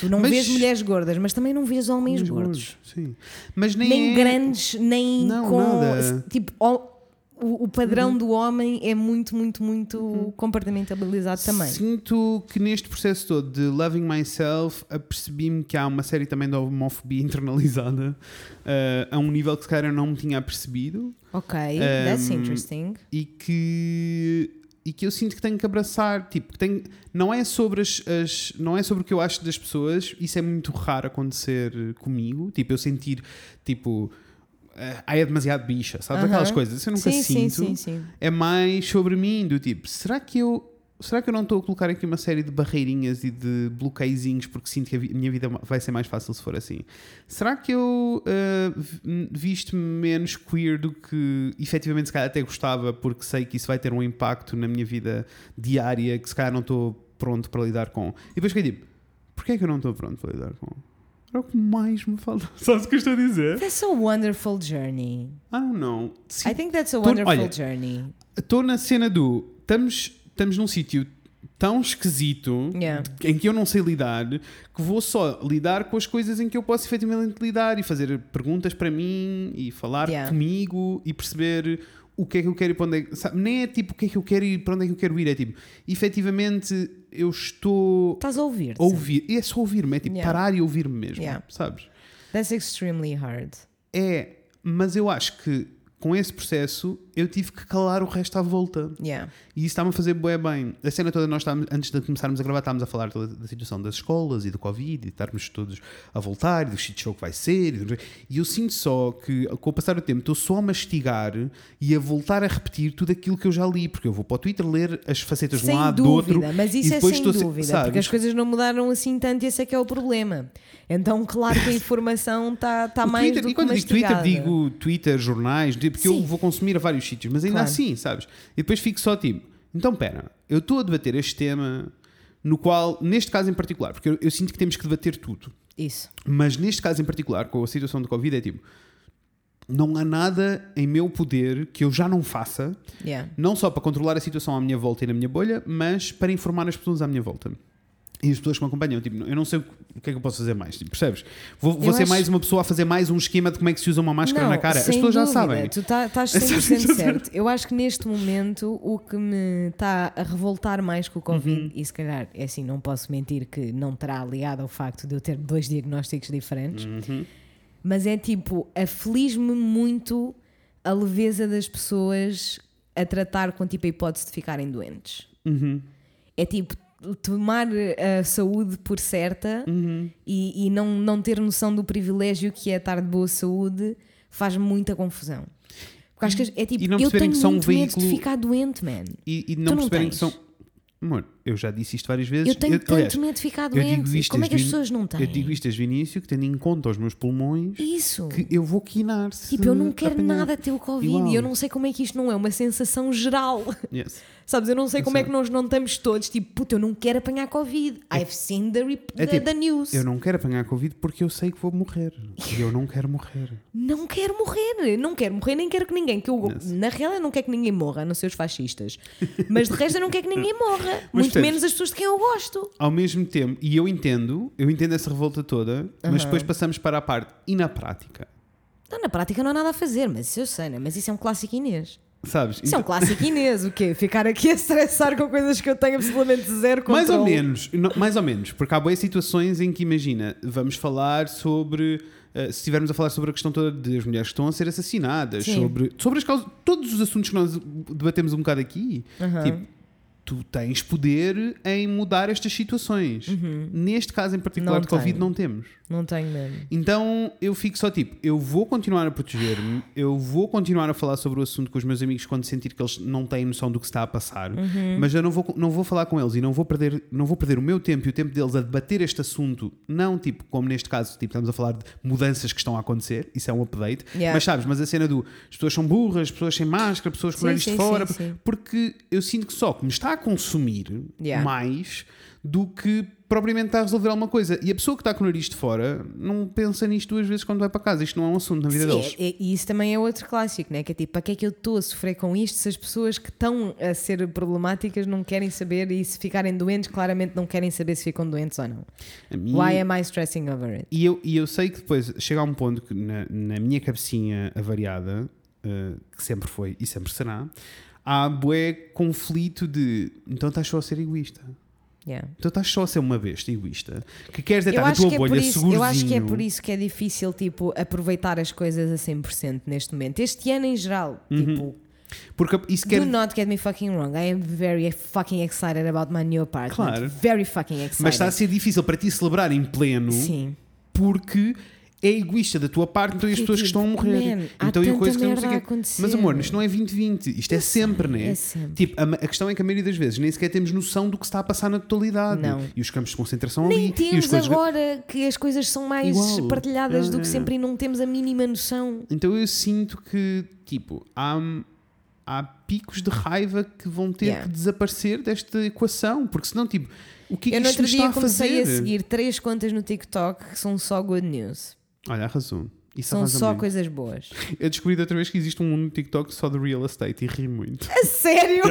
Tu não Uhum. Mas- vês mulheres gordas, mas também não vês homens Mas gordos. Sim. Mas nem, Nem é- grandes, nem Não, com. nada. Tipo, o, padrão Uhum. do homem é muito, muito, muito compartimentalizado também. Sinto que neste processo todo de Loving Myself apercebi-me que há uma série também de homofobia internalizada eh, a um nível que se calhar eu não me tinha apercebido Ok, that's Um, interesting. e que e que eu sinto que tenho que abraçar tipo que tenho, não é sobre as, as- não é sobre o que eu acho das pessoas isso é muito raro acontecer comigo tipo eu sentir tipo ah, é demasiado bicha Aham. aquelas coisas isso eu nunca sim, sinto sim, sim. é mais sobre mim, do tipo, será que eu. Será que eu não estou a colocar aqui uma série de barreirinhas e de bloqueiozinhos porque sinto que a minha vida vai ser mais fácil se for assim? Será que eu uh, vi- visto-me menos queer do que efetivamente se calhar até gostava porque sei que isso vai ter um impacto na minha vida diária que se calhar não estou pronto para lidar com? E depois fiquei tipo, porquê é que eu não estou pronto para lidar com? Era o que mais me falta. Sabes o que eu estou a dizer? That's a wonderful journey. I don't know. Sim, I think that's a Tô- wonderful olha, journey. Estou na cena do. Estamos, estamos num sítio tão esquisito Yeah. em que eu não sei lidar que vou só lidar com as coisas em que eu posso efetivamente lidar e fazer perguntas para mim e falar Yeah. comigo e perceber o que é que eu quero e para onde é que. sabe, Nem é tipo o que é que eu quero e para onde é que eu quero ir, é tipo, efetivamente eu estou Estás a ouvir. a ouvir. É só ouvir-me, é tipo Yeah. parar e ouvir-me mesmo, sabes? That's extremely hard. É, mas eu acho que com esse processo eu tive que calar o resto à volta. Yeah. E isso está-me a fazer bué bem. A cena toda, nós estávamos, antes de começarmos a gravar, estávamos a falar toda da situação das escolas e do Covid e de estarmos todos a voltar e do shit show que vai ser. E, do- eu sinto só que, com o passar do tempo, estou só a mastigar e a voltar a repetir tudo aquilo que eu já li, porque eu vou para o Twitter ler as facetas de Sem um lado do dúvida, outro. mas isso é sem dúvida, sabes? porque as coisas não mudaram assim tanto e esse é que é o problema. Então, claro que a informação está tá O mais Twitter, do e quando digo Twitter, digo Twitter, jornais, porque Sim. eu vou consumir a vários sítios, mas ainda Claro. assim, sabes? E depois fico só tipo, então pera, eu estou a debater este tema no qual, neste caso em particular, porque eu, eu sinto que temos que debater tudo, Isso. mas neste caso em particular, com a situação do Covid, é tipo, não há nada em meu poder que eu já não faça, Yeah. não só para controlar a situação à minha volta e na minha bolha, mas para informar as pessoas à minha volta. E as pessoas que me acompanham, tipo, eu não sei o que é que eu posso fazer mais, tipo, percebes? Vou, vou ser acho- mais uma pessoa a fazer mais um esquema de como é que se usa uma máscara Não, na cara. As pessoas já dúvida, sabem. Tu tá- estás pessoas 100% já certo. Eu acho que neste momento o que me está a revoltar mais com o Covid, Uhum. e se calhar é assim, não posso mentir que não terá ligado ao facto de eu ter dois diagnósticos diferentes, Uhum. mas é tipo, aflige-me muito a leveza das pessoas a tratar com tipo a hipótese de ficarem doentes. Uhum. É tipo tomar a saúde por certa Uhum. e, e não, não ter noção do privilégio que é estar de boa saúde faz muita confusão. Porque acho que é tipo, não eu tenho que são um muito medo de veículo- ficar doente, man. E, e Tu não não perceberem que tens. são. Amor, eu já disse isto várias vezes. Eu tenho tanto aliás, medo de ficar eu doente. isto Como é que as pessoas não têm? Eu digo isto desde o início, que tendo em conta os meus pulmões, Isso. que eu vou quinar Tipo, eu não quero apanhar. nada ter o Covid Igual. e eu não sei como é que isto não é uma sensação geral. Yes. Sabes, eu não sei Eu como é sei. que nós não estamos todos tipo, puta, eu não quero apanhar Covid. I've seen the, rep- É the, tipo, the news. Eu não quero apanhar Covid porque eu sei que vou morrer. E eu não quero morrer. Não quero morrer, não quero morrer, nem quero que ninguém. Que eu, Yes. Na real, eu não quero que ninguém morra, a não ser os fascistas. Mas de resto, eu não quero que ninguém morra. muito menos as pessoas de quem eu gosto. Ao mesmo tempo, e eu entendo, eu entendo essa revolta toda, mas depois passamos para a parte. E na prática? Então, na prática, não há nada a fazer, mas isso eu sei, né? Mas isso é um clássico Inês. Sabes? Isso é um Então- clássico Inês, o quê? Ficar aqui a estressar com coisas que eu tenho absolutamente zero controle. Mais ou menos, não, mais ou menos, porque há boas situações em que imagina, vamos falar sobre, eh, se estivermos a falar sobre a questão toda das mulheres que estão a ser assassinadas, Sim. sobre, sobre as causas, todos os assuntos que nós debatemos um bocado aqui, Aham. tipo, tu tens poder em mudar estas situações. Neste caso em particular Uhum. Não de Covid não temos. Não tenho mesmo. Então eu fico só tipo, eu vou continuar a proteger-me, eu vou continuar a falar sobre o assunto com os meus amigos quando sentir que eles não têm noção do que está a passar, Uhum. mas eu não vou, não vou falar com eles e não vou, perder, não vou perder o meu tempo e o tempo deles a debater este assunto, não tipo como neste caso, tipo, estamos a falar de mudanças que estão a acontecer, isso é um update, Yeah. mas sabes, mas a cena do as pessoas são burras, as pessoas sem máscara, pessoas com nariz de fora, sim, sim. porque eu sinto que só que me está a consumir Yeah. mais do que propriamente está a resolver alguma coisa. E a pessoa que está com o nariz de fora não pensa nisto duas vezes quando vai para casa. Isto não é um assunto na vida Sim, deles. é- é- e isso também é outro clássico, né? Que é tipo, para que é que eu estou a sofrer com isto se as pessoas que estão a ser problemáticas não querem saber e se ficarem doentes, claramente não querem saber se ficam doentes ou não. Minha- Why am I stressing over it? E eu, e eu sei que depois chega a um ponto que na, na minha cabecinha avariada, uh, que sempre foi e sempre será, há bué conflito de então estás só a ser egoísta. Yeah. Então estás só a ser uma besta egoísta que queres deitar na acho, tua que é bolha isso, eu acho que é por isso que é difícil tipo, aproveitar as coisas a 100% neste momento. Este ano em geral, Uhum. tipo, Porque isso quer. do not get me fucking wrong. I am very fucking excited about my new apartment. Claro. Very fucking excited. Mas está a ser difícil para ti celebrar em pleno Sim. porque é egoísta da tua parte, então e as pessoas que estão a morrer. man, então e a coisa que eu não sei a. Mas amor, isto não é 2020, isto é sempre, né? é sempre. Tipo, a, a questão é que a maioria das vezes nem sequer temos noção do que se está a passar na totalidade. Não. E os campos de concentração Nem ali. e temos coisas... agora que as coisas são mais Igual. partilhadas do É, que é. sempre e não temos a mínima noção. Então eu sinto que, tipo, há, há picos de raiva que vão ter Yeah. que desaparecer desta equação, porque senão, tipo, o que é Eu que no isto outro nos está dia a comecei fazer? a seguir três contas no TikTok que são só good news. Olha, arrasou. Isso São só muito. coisas boas. Eu descobri outra vez que existe um mundo no TikTok só de real estate e ri muito. A sério?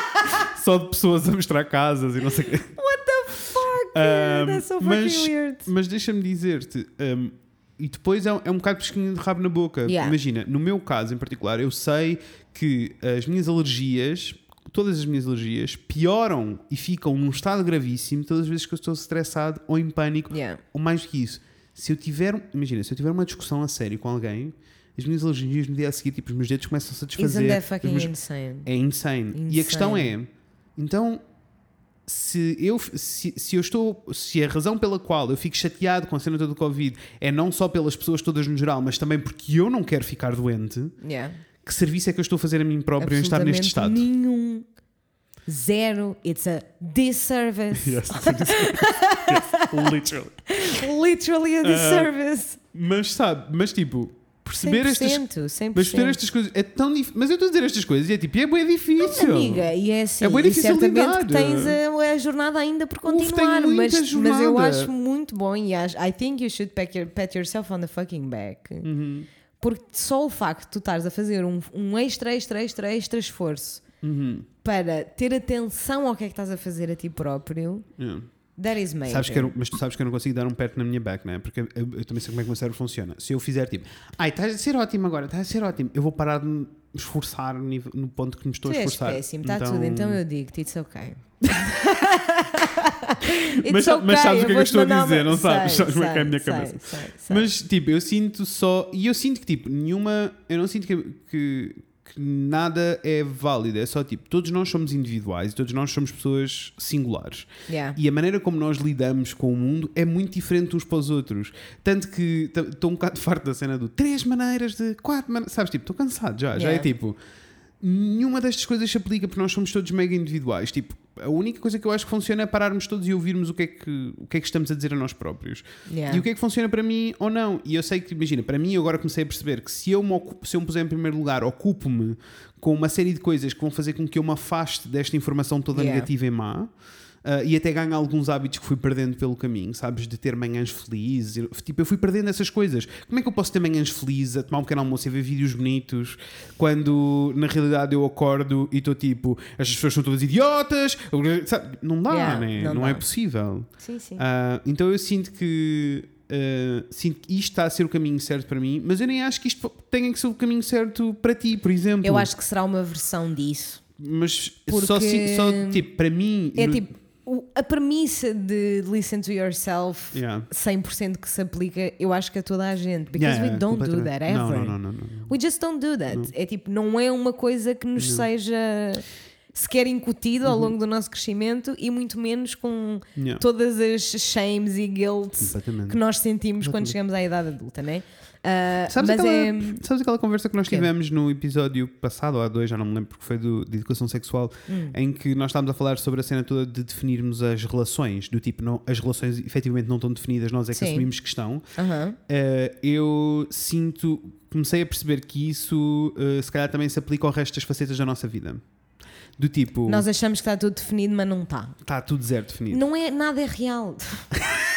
só de pessoas a mostrar casas e não sei o quê. What the fuck? Um, That's so fucking mas, weird. mas deixa-me dizer-te, um, e depois é, um- é um bocado pesquinho de rabo na boca. Yeah. Imagina, no meu caso em particular, eu sei que as minhas alergias, todas as minhas alergias, pioram e ficam num estado gravíssimo todas as vezes que eu estou estressado ou em pânico, Yeah. ou mais do que isso. Se eu tiver, imagina, se eu tiver uma discussão a sério com alguém, as minhas alergias no dia a seguir, tipo, os meus dedos começam-se a Isn't desfazer. that os fucking meus- insane? é insane. E a questão é, então, se eu, se, se eu estou, se a razão pela qual eu fico chateado com a cena toda do Covid é não só pelas pessoas todas no geral, mas também porque eu não quero ficar doente, Yeah. que serviço é que eu estou a fazer a mim próprio em estar neste estado? Nenhum. Zero. It's a disservice. Yes, yes, literally. Literally Ah, a disservice. Mas sabe, mas tipo, perceber estas, 100%, 100%. mas perceber estas coisas é tão difícil. Mas eu estou a dizer estas coisas e é tipo, é bem difícil. Amiga, e é assim, É e difícil que lidar. tens a, a jornada ainda por Uf, continuar, muita mas, mas eu acho muito bom e acho, I think you should pat, your, pat yourself on the fucking back. Uhum. Porque só o facto de tu estares a fazer um, um extra, extra, extra, extra esforço Uhum. para ter atenção ao que é que estás a fazer a ti próprio Yeah. That is major. Sabes que eu, mas tu sabes que eu não consigo dar um pet na minha back, não é? Porque eu, eu também sei como é que o meu cérebro funciona. Se eu fizer tipo, ai, estás a ser ótimo agora, estás a ser ótimo, eu vou parar de me esforçar no, nível- no ponto que me estou Tu a és esforçar. péssimo, está tudo, então eu digo-te, it's okay. It's Mas sa- mas okay, sabes o que é que eu estou a dizer, uma- não sabes? Sei, Sabes como é que é a minha sei, cabeça. sei, sei. Mas tipo, eu sinto só. E eu sinto que tipo, nenhuma. Eu não sinto que, que, que nada é válido. É só tipo, todos nós somos individuais e todos nós somos pessoas singulares. Yeah. E a maneira como nós lidamos com o mundo é muito diferente uns para os outros. Tanto que estou um bocado farto da cena do três maneiras de quatro maneiras. Sabes, tipo, estou cansado já. Já é Yeah. tipo. Nenhuma destas coisas se aplica porque nós somos todos mega individuais. Tipo, a única coisa que eu acho que funciona é pararmos todos e ouvirmos o que é que, o que, é que estamos a dizer a nós próprios. Yeah. E o que é que funciona para mim ou não. E eu sei que, imagina, para mim eu agora comecei a perceber que se eu me, ocupo, se eu me puser em primeiro lugar, ocupo-me com uma série de coisas que vão fazer com que eu me afaste desta informação toda Yeah. negativa e má. Ah, e até ganho alguns hábitos que fui perdendo pelo caminho, sabes? De ter manhãs felizes. Tipo, eu fui perdendo essas coisas. Como é que eu posso ter manhãs felizes, a tomar um pequeno almoço e ver vídeos bonitos, quando na realidade eu acordo e estou tipo, as pessoas são todas idiotas? Sabe? Não dá, Yeah, né? não não dá. é possível. Sim, sim. Ah, então eu sinto que ah, sinto que isto está a ser o caminho certo para mim, mas eu nem acho que isto tenha que ser o caminho certo para ti, por exemplo. Eu acho que será uma versão disso. Mas Porque- só, só tipo, para mim. É tipo, o- a premissa de listen to yourself Yeah. 100% que se aplica, eu acho que a toda a gente. Because Yeah, we don't do that ever. Não, não, não, não, não. We just don't do that. É tipo, não é uma coisa que nos seja sequer incutido ao longo do nosso crescimento e muito menos com Uhum. Yeah. todas as shames e guilts que nós sentimos quando chegamos à idade adulta, né? Ah, Sabes aquela, é. sabes aquela conversa que nós Quê? tivemos no episódio passado, ou há dois, já não me lembro porque foi do, de educação sexual, Hum. em que nós estávamos a falar sobre a cena toda de definirmos as relações, do tipo, não, as relações efetivamente não estão definidas, nós é que Sim. assumimos que estão. Aham. Uh, eu sinto, comecei a perceber que isso uh, se calhar também se aplica ao resto das facetas da nossa vida. Do tipo, Nós achamos que está tudo definido, mas não está. está tudo zero definido. Não é nada é real.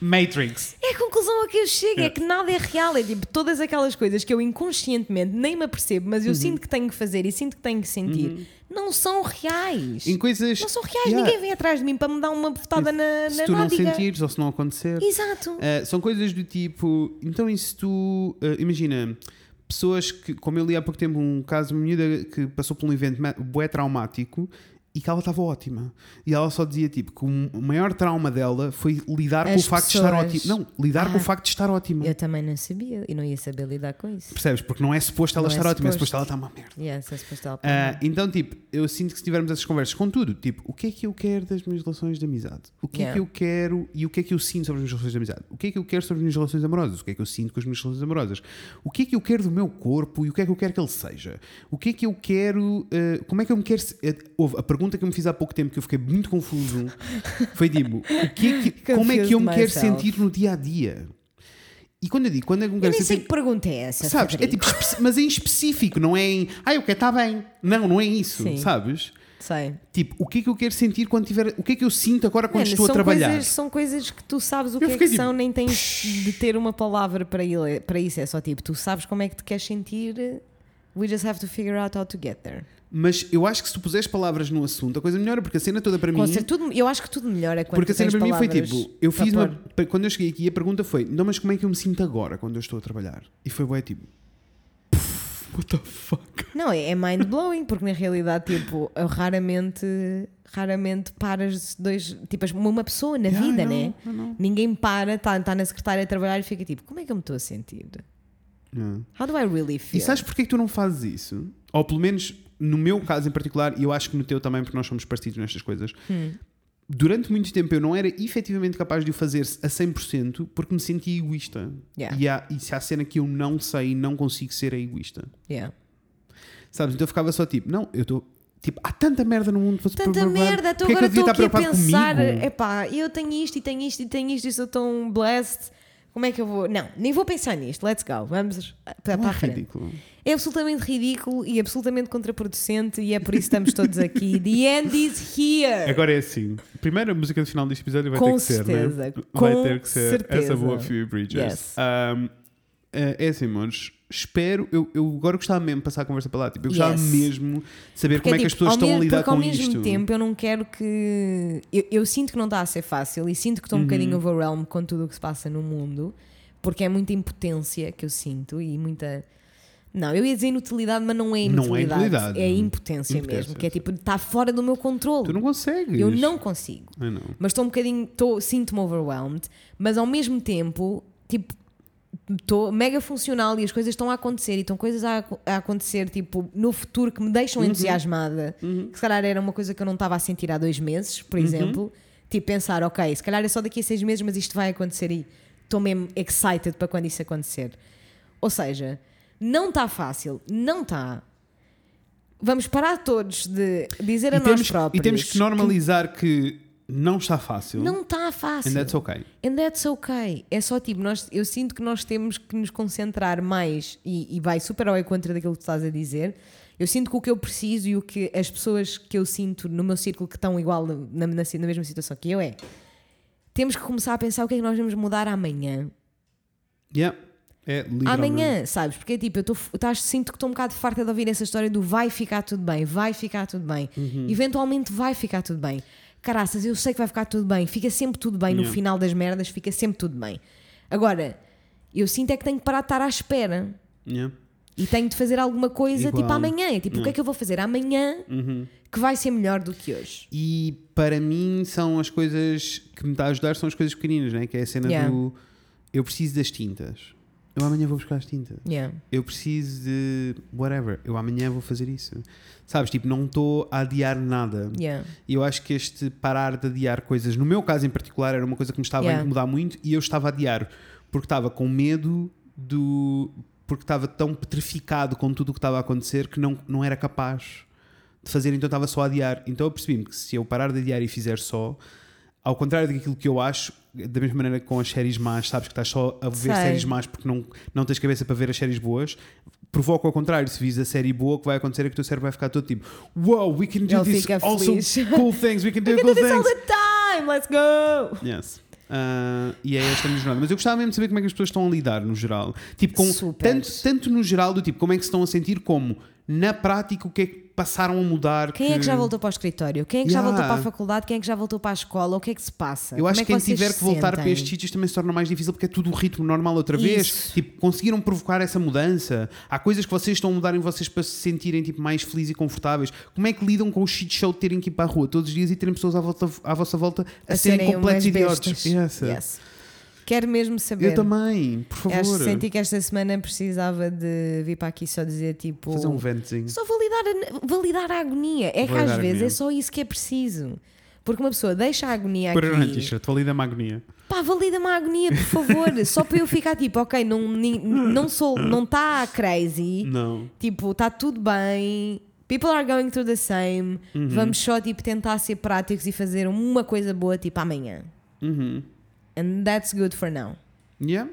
Matrix. É a conclusão a que eu chego, é que nada é real. É tipo, todas aquelas coisas que eu inconscientemente nem me apercebo, mas eu sinto que tenho que fazer e sinto que tenho que sentir, não são reais. Em coisas. Não são reais, Yeah. ninguém vem atrás de mim para me dar uma bofetada na, Se na tu não nádega. sentires ou se não acontecer. Exato. Uh, são coisas do tipo. Então, e se tu. uh, imagina, pessoas que. Como eu li há pouco tempo um caso de uma miúda que passou por um evento bué traumático e que ela estava ótima. E ela só dizia tipo que o maior trauma dela foi lidar com o As facto de estar pessoas. ótima. Não, lidar com Ah. o facto de estar ótima. Eu também não sabia e não ia saber lidar com isso. Percebes? Porque não é suposto ela Não é estar ótima, é suposto. suposto ela estar uma merda. Yes, essa postal. Ah, então, tipo, eu sinto que se tivermos essas conversas com tudo, tipo, o que é que eu quero das minhas relações de amizade? O que é Yeah. que eu quero e o que é que eu sinto sobre as minhas relações de amizade? O que é que eu quero sobre as minhas relações amorosas? O que é que eu sinto com as minhas relações amorosas? O que é que eu quero do meu corpo e o que é que eu quero que ele seja? O que é que eu quero. ah, como é que eu me quero. se- eh, houve a pergunta que eu me fiz há pouco tempo que eu fiquei muito confuso foi tipo, o que é que, como é que eu me quero sentir no dia a dia? E quando eu digo, quando é que eu me Eu quero nem sei que pergunta é essa. Sabes? É tipo, mas em específico, não é em. Ah, eu quero estar bem. Não, não é isso, Sim. sabes? Sei. Tipo, o que é que eu quero sentir quando tiver. O que é que eu sinto agora quando Mano, estou a trabalhar? Coisas, são coisas que tu sabes o Eu que é que tipo, são, nem tens de ter uma palavra para, ele, para isso. É só tipo, tu sabes como é que te queres sentir. We just have to figure out how to get there. Mas eu acho que se tu puseres palavras no assunto, a coisa melhora, porque a cena toda para Com mim. certeza, tudo, eu acho que tudo melhora quando Porque a cena para mim foi tipo, eu fiz uma. Quando eu cheguei aqui, a pergunta foi: não, mas como é que eu me sinto agora quando eu estou a trabalhar? E foi bué tipo. "Pff, What the fuck? Não, é, é mind blowing, porque na realidade, tipo, eu raramente, raramente paras dois, tipo, uma pessoa na Yeah, vida, know, né? Know. Ninguém para, está tá na secretária a trabalhar e fica tipo, como é que eu me estou a sentir? Yeah. How do I really feel? E sabes porque é que tu não fazes isso? Ou pelo menos no meu caso em particular, e eu acho que no teu também, porque nós somos parecidos nestas coisas. Hum. Durante muito tempo eu não era efetivamente capaz de o fazer a 100% porque me sentia egoísta. Yeah. E, há, e se há cena que eu não sei e não consigo ser é egoísta. Yeah. Sabes? Então eu ficava só tipo, não, eu estou. Tipo, há tanta merda no mundo para Tanta merda, então Porquê é agora estou aqui a pensar, epá, eu tenho isto e tenho isto e tenho isto e sou tão blessed. Como é que eu vou? Não, nem vou pensar nisto. Let's go. Vamos para, é a frente. ridículo. É absolutamente ridículo e absolutamente contraproducente e é por isso que estamos todos aqui. The end is here. Agora é assim. Primeiro a música do final deste episódio vai Com ter que ser, certeza, né? com Vai ter que ser certeza. essa boa Phoebe Bridges. Yes. Um, eh, é assim, amores. Espero, eu, eu agora gostava mesmo de passar a conversa para lá. Tipo, eu gostava Yes. mesmo de saber como é que as tipo, pessoas estão a mesmo- lidar porque com ao mesmo isto. tempo eu não quero que. Eu, eu sinto que não está a ser fácil e sinto que estou um Uhum. bocadinho overwhelmed com tudo o que se passa no mundo, porque é muita impotência que eu sinto e muita. Não, eu ia dizer inutilidade, mas não é Não é inutilidade. inutilidade. É impotência, Impotência, mesmo, que é tipo, está fora do meu controle. Tu não consegues. Eu não consigo. Mas estou um bocadinho, sinto-me overwhelmed, mas ao mesmo tempo, tipo, estou mega funcional e as coisas estão a acontecer e estão coisas a, a acontecer, tipo, no futuro que me deixam Uhum. entusiasmada, que se calhar era uma coisa que eu não estava a sentir há dois meses, Uhum. por exemplo. Tipo, pensar, ok, se calhar é só daqui a seis meses, mas isto vai acontecer e estou mesmo excited para quando isso acontecer. Ou seja, não está fácil, não está. Vamos parar todos de dizer a E nós temos, próprios e temos que normalizar que não está fácil. não está fácil. And that's okay. And that's okay. É só tipo, nós, eu sinto que nós temos que nos concentrar mais e, e vai super ao encontro daquilo que tu estás a dizer. Eu sinto que o que eu preciso e o que as pessoas que eu sinto no meu círculo que estão igual na, na, na mesma situação que eu é temos que começar a pensar o que é que nós vamos mudar amanhã. Yeah. É. Amanhã, sabes? Porque tipo, eu tô, estás, sinto que estou um bocado farta de ouvir essa história do vai ficar tudo bem, vai ficar tudo bem. Uhum. Eventualmente vai ficar tudo bem. Caraças, eu sei que vai ficar tudo bem, fica sempre tudo bem no Yeah. final das merdas, fica sempre tudo bem. Agora, eu sinto é que tenho que parar de estar à espera Yeah. e tenho de fazer alguma coisa Igual. tipo amanhã. É Tipo, o que é que eu vou fazer amanhã Uhum. que vai ser melhor do que hoje? E para mim são as coisas que me está a ajudar, são as coisas pequeninas, né? que é a cena Yeah. do eu preciso das tintas. Eu amanhã vou buscar as tintas. Yeah. Eu preciso de whatever. Eu amanhã vou fazer isso. Sabes? Tipo, não estou a adiar nada. Yeah. E eu acho que este parar de adiar coisas, no meu caso em particular, era uma coisa que me estava Yeah. a incomodar muito e eu estava a adiar porque estava com medo do. porque estava tão petrificado com tudo o que estava a acontecer que não, não era capaz de fazer, então estava só a adiar. Então eu percebi-me que se eu parar de adiar e fizer só, ao contrário daquilo que eu acho, da mesma maneira que com as séries más, sabes que estás só a ver Sei. séries más porque não, não tens cabeça para ver as séries boas, provoca ao contrário. Se vis a série boa, o que vai acontecer é que o teu cérebro vai ficar todo tipo: Wow, we can do Ele this also feliz. cool things, we can do We cool can do this all things. the time, let's go! Yes. Ah, e é esta a minha jornada. Mas eu gostava mesmo de saber como é que as pessoas estão a lidar no geral. Tipo, com, Super. tanto, tanto no geral do tipo, como é que se estão a sentir, como na prática o que é que passaram a mudar. Quem é que já voltou para o escritório? Quem é que Yeah. já voltou para a faculdade? Quem é que já voltou para a escola? O que é que se passa? Eu Como acho é que quem tiver que voltar para sentem? estes sítios também se torna mais difícil porque é tudo o ritmo normal outra vez. Isso. Tipo, conseguiram provocar essa mudança. Há coisas que vocês estão a mudar em vocês para se sentirem tipo, mais felizes e confortáveis. Como é que lidam com o shit show de terem que ir para a rua todos os dias e terem pessoas à, volta, à vossa volta a, a serem serem completos idiotas? Yes. Yes. Quero mesmo saber. Eu também, por favor. Acho que senti que esta semana precisava de vir para aqui só dizer tipo. Fazer um ventozinho. Só validar a, validar a agonia. É que Validar às a vezes é só isso que é preciso. Porque uma pessoa deixa a agonia na aqui. t-shirt, valida-me a agonia. Pá, valida-me a agonia, por favor. só para eu ficar tipo, ok, não não sou, não está crazy. Não. Tipo, está tudo bem. People are going through the same. Uhum. Vamos só tipo tentar ser práticos e fazer uma coisa boa tipo amanhã. Uhum. And that's good for now. Yeah.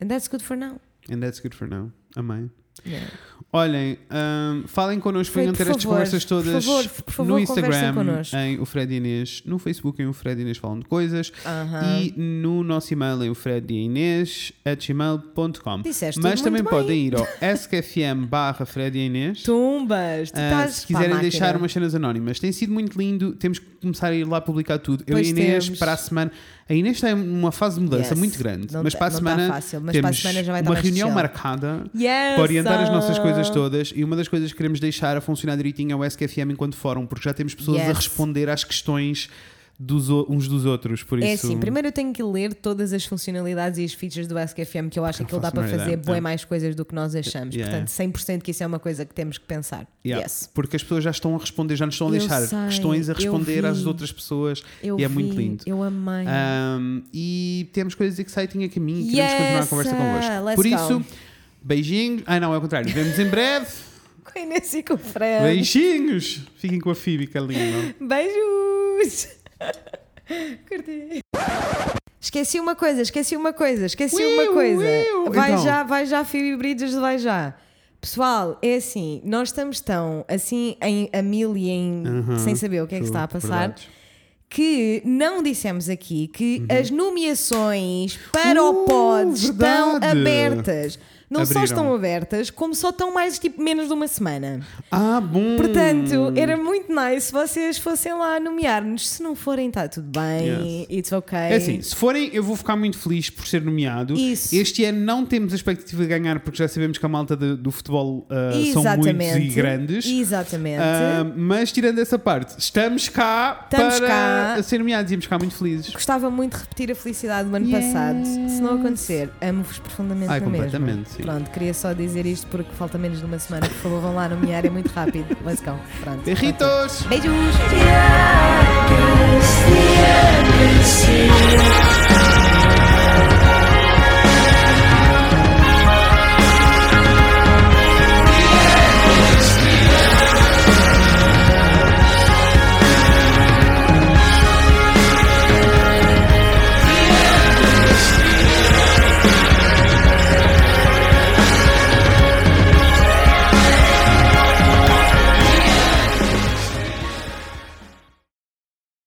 And that's good for now. And that's good for now. Amém. Yeah. Olhem, hum, falem connosco, venham ter por estas conversas por todas favor, por favor, no Instagram, em o Fred e Inês, no Facebook em o Fred e Inês falam de coisas Aham. e no nosso e-mail em o Fred e Inês gmail.com. Disseste Mas também podem ir ao skfm barra Fred e Inês. Tumbas, tu estás se quiserem deixar umas cenas anónimas, tem sido muito lindo. Temos que começar a ir lá publicar tudo. Eu Pois e Inês, temos. para a semana. A Inês está em uma fase de mudança Yes. muito grande, Não mas tá- para a tá semana fácil, mas para a temos semana já vai estar uma reunião chill. marcada Yes, para orientar as nossas ah. coisas todas e uma das coisas que queremos deixar a funcionar direitinho é o SKFM enquanto fórum, porque já temos pessoas a Yes. responder às questões dos, uns dos outros. Por isso, É assim, primeiro eu tenho que ler todas as funcionalidades e as features do AskFM que eu acho que aquilo dá para fazer ideia. bem É. mais coisas do que nós achamos. Yeah. Portanto, 100% que isso é uma coisa que temos que pensar. Yeah, Yes. porque as pessoas já estão a responder, já nos estão a deixar sei, questões a responder às outras pessoas Eu e é vi, muito lindo. Eu amei. Um, e temos coisas exciting a caminho e queremos continuar a Yes, conversa convosco. let's Por go. isso, beijinhos. Ah, não, é o contrário. Vemos em breve. Com a Inês e com o Fred. Beijinhos. Fiquem com a que é linda. Beijos! Curti. Esqueci uma coisa, esqueci uma coisa, esqueci Uiu, uma coisa. uiu. Vai Então. já, vai já, Phoebe Bridges, vai já. Pessoal, é assim, nós estamos tão assim em a mil e em Uhum. sem saber o que é que está a passar verdade. que não dissemos aqui que as nomeações para o Uh, pod estão abertas. Não só Abriram. estão abertas, como só estão mais tipo menos de uma semana. Ah, bom. Portanto, era muito nice se vocês fossem lá nomear-nos. Se não forem, está tudo bem. Yes. It's ok. É assim, se forem, eu vou ficar muito feliz por ser nomeado. Isso. Este ano não temos a expectativa de ganhar, porque já sabemos que a malta de- do futebol ah, são muitos e grandes. Exatamente. Ah, mas tirando essa parte, estamos cá Estamos para cá. ser nomeados e íamos ficar muito felizes. Gostava muito de repetir a felicidade do ano Yes. passado. Se não acontecer, amo-vos profundamente Ai, mesma. Sim. Pronto, queria só dizer isto porque falta menos de uma semana. Por favor, vão lá nomear, é muito rápido. Let's go. Pronto. Beijos! Tiagas.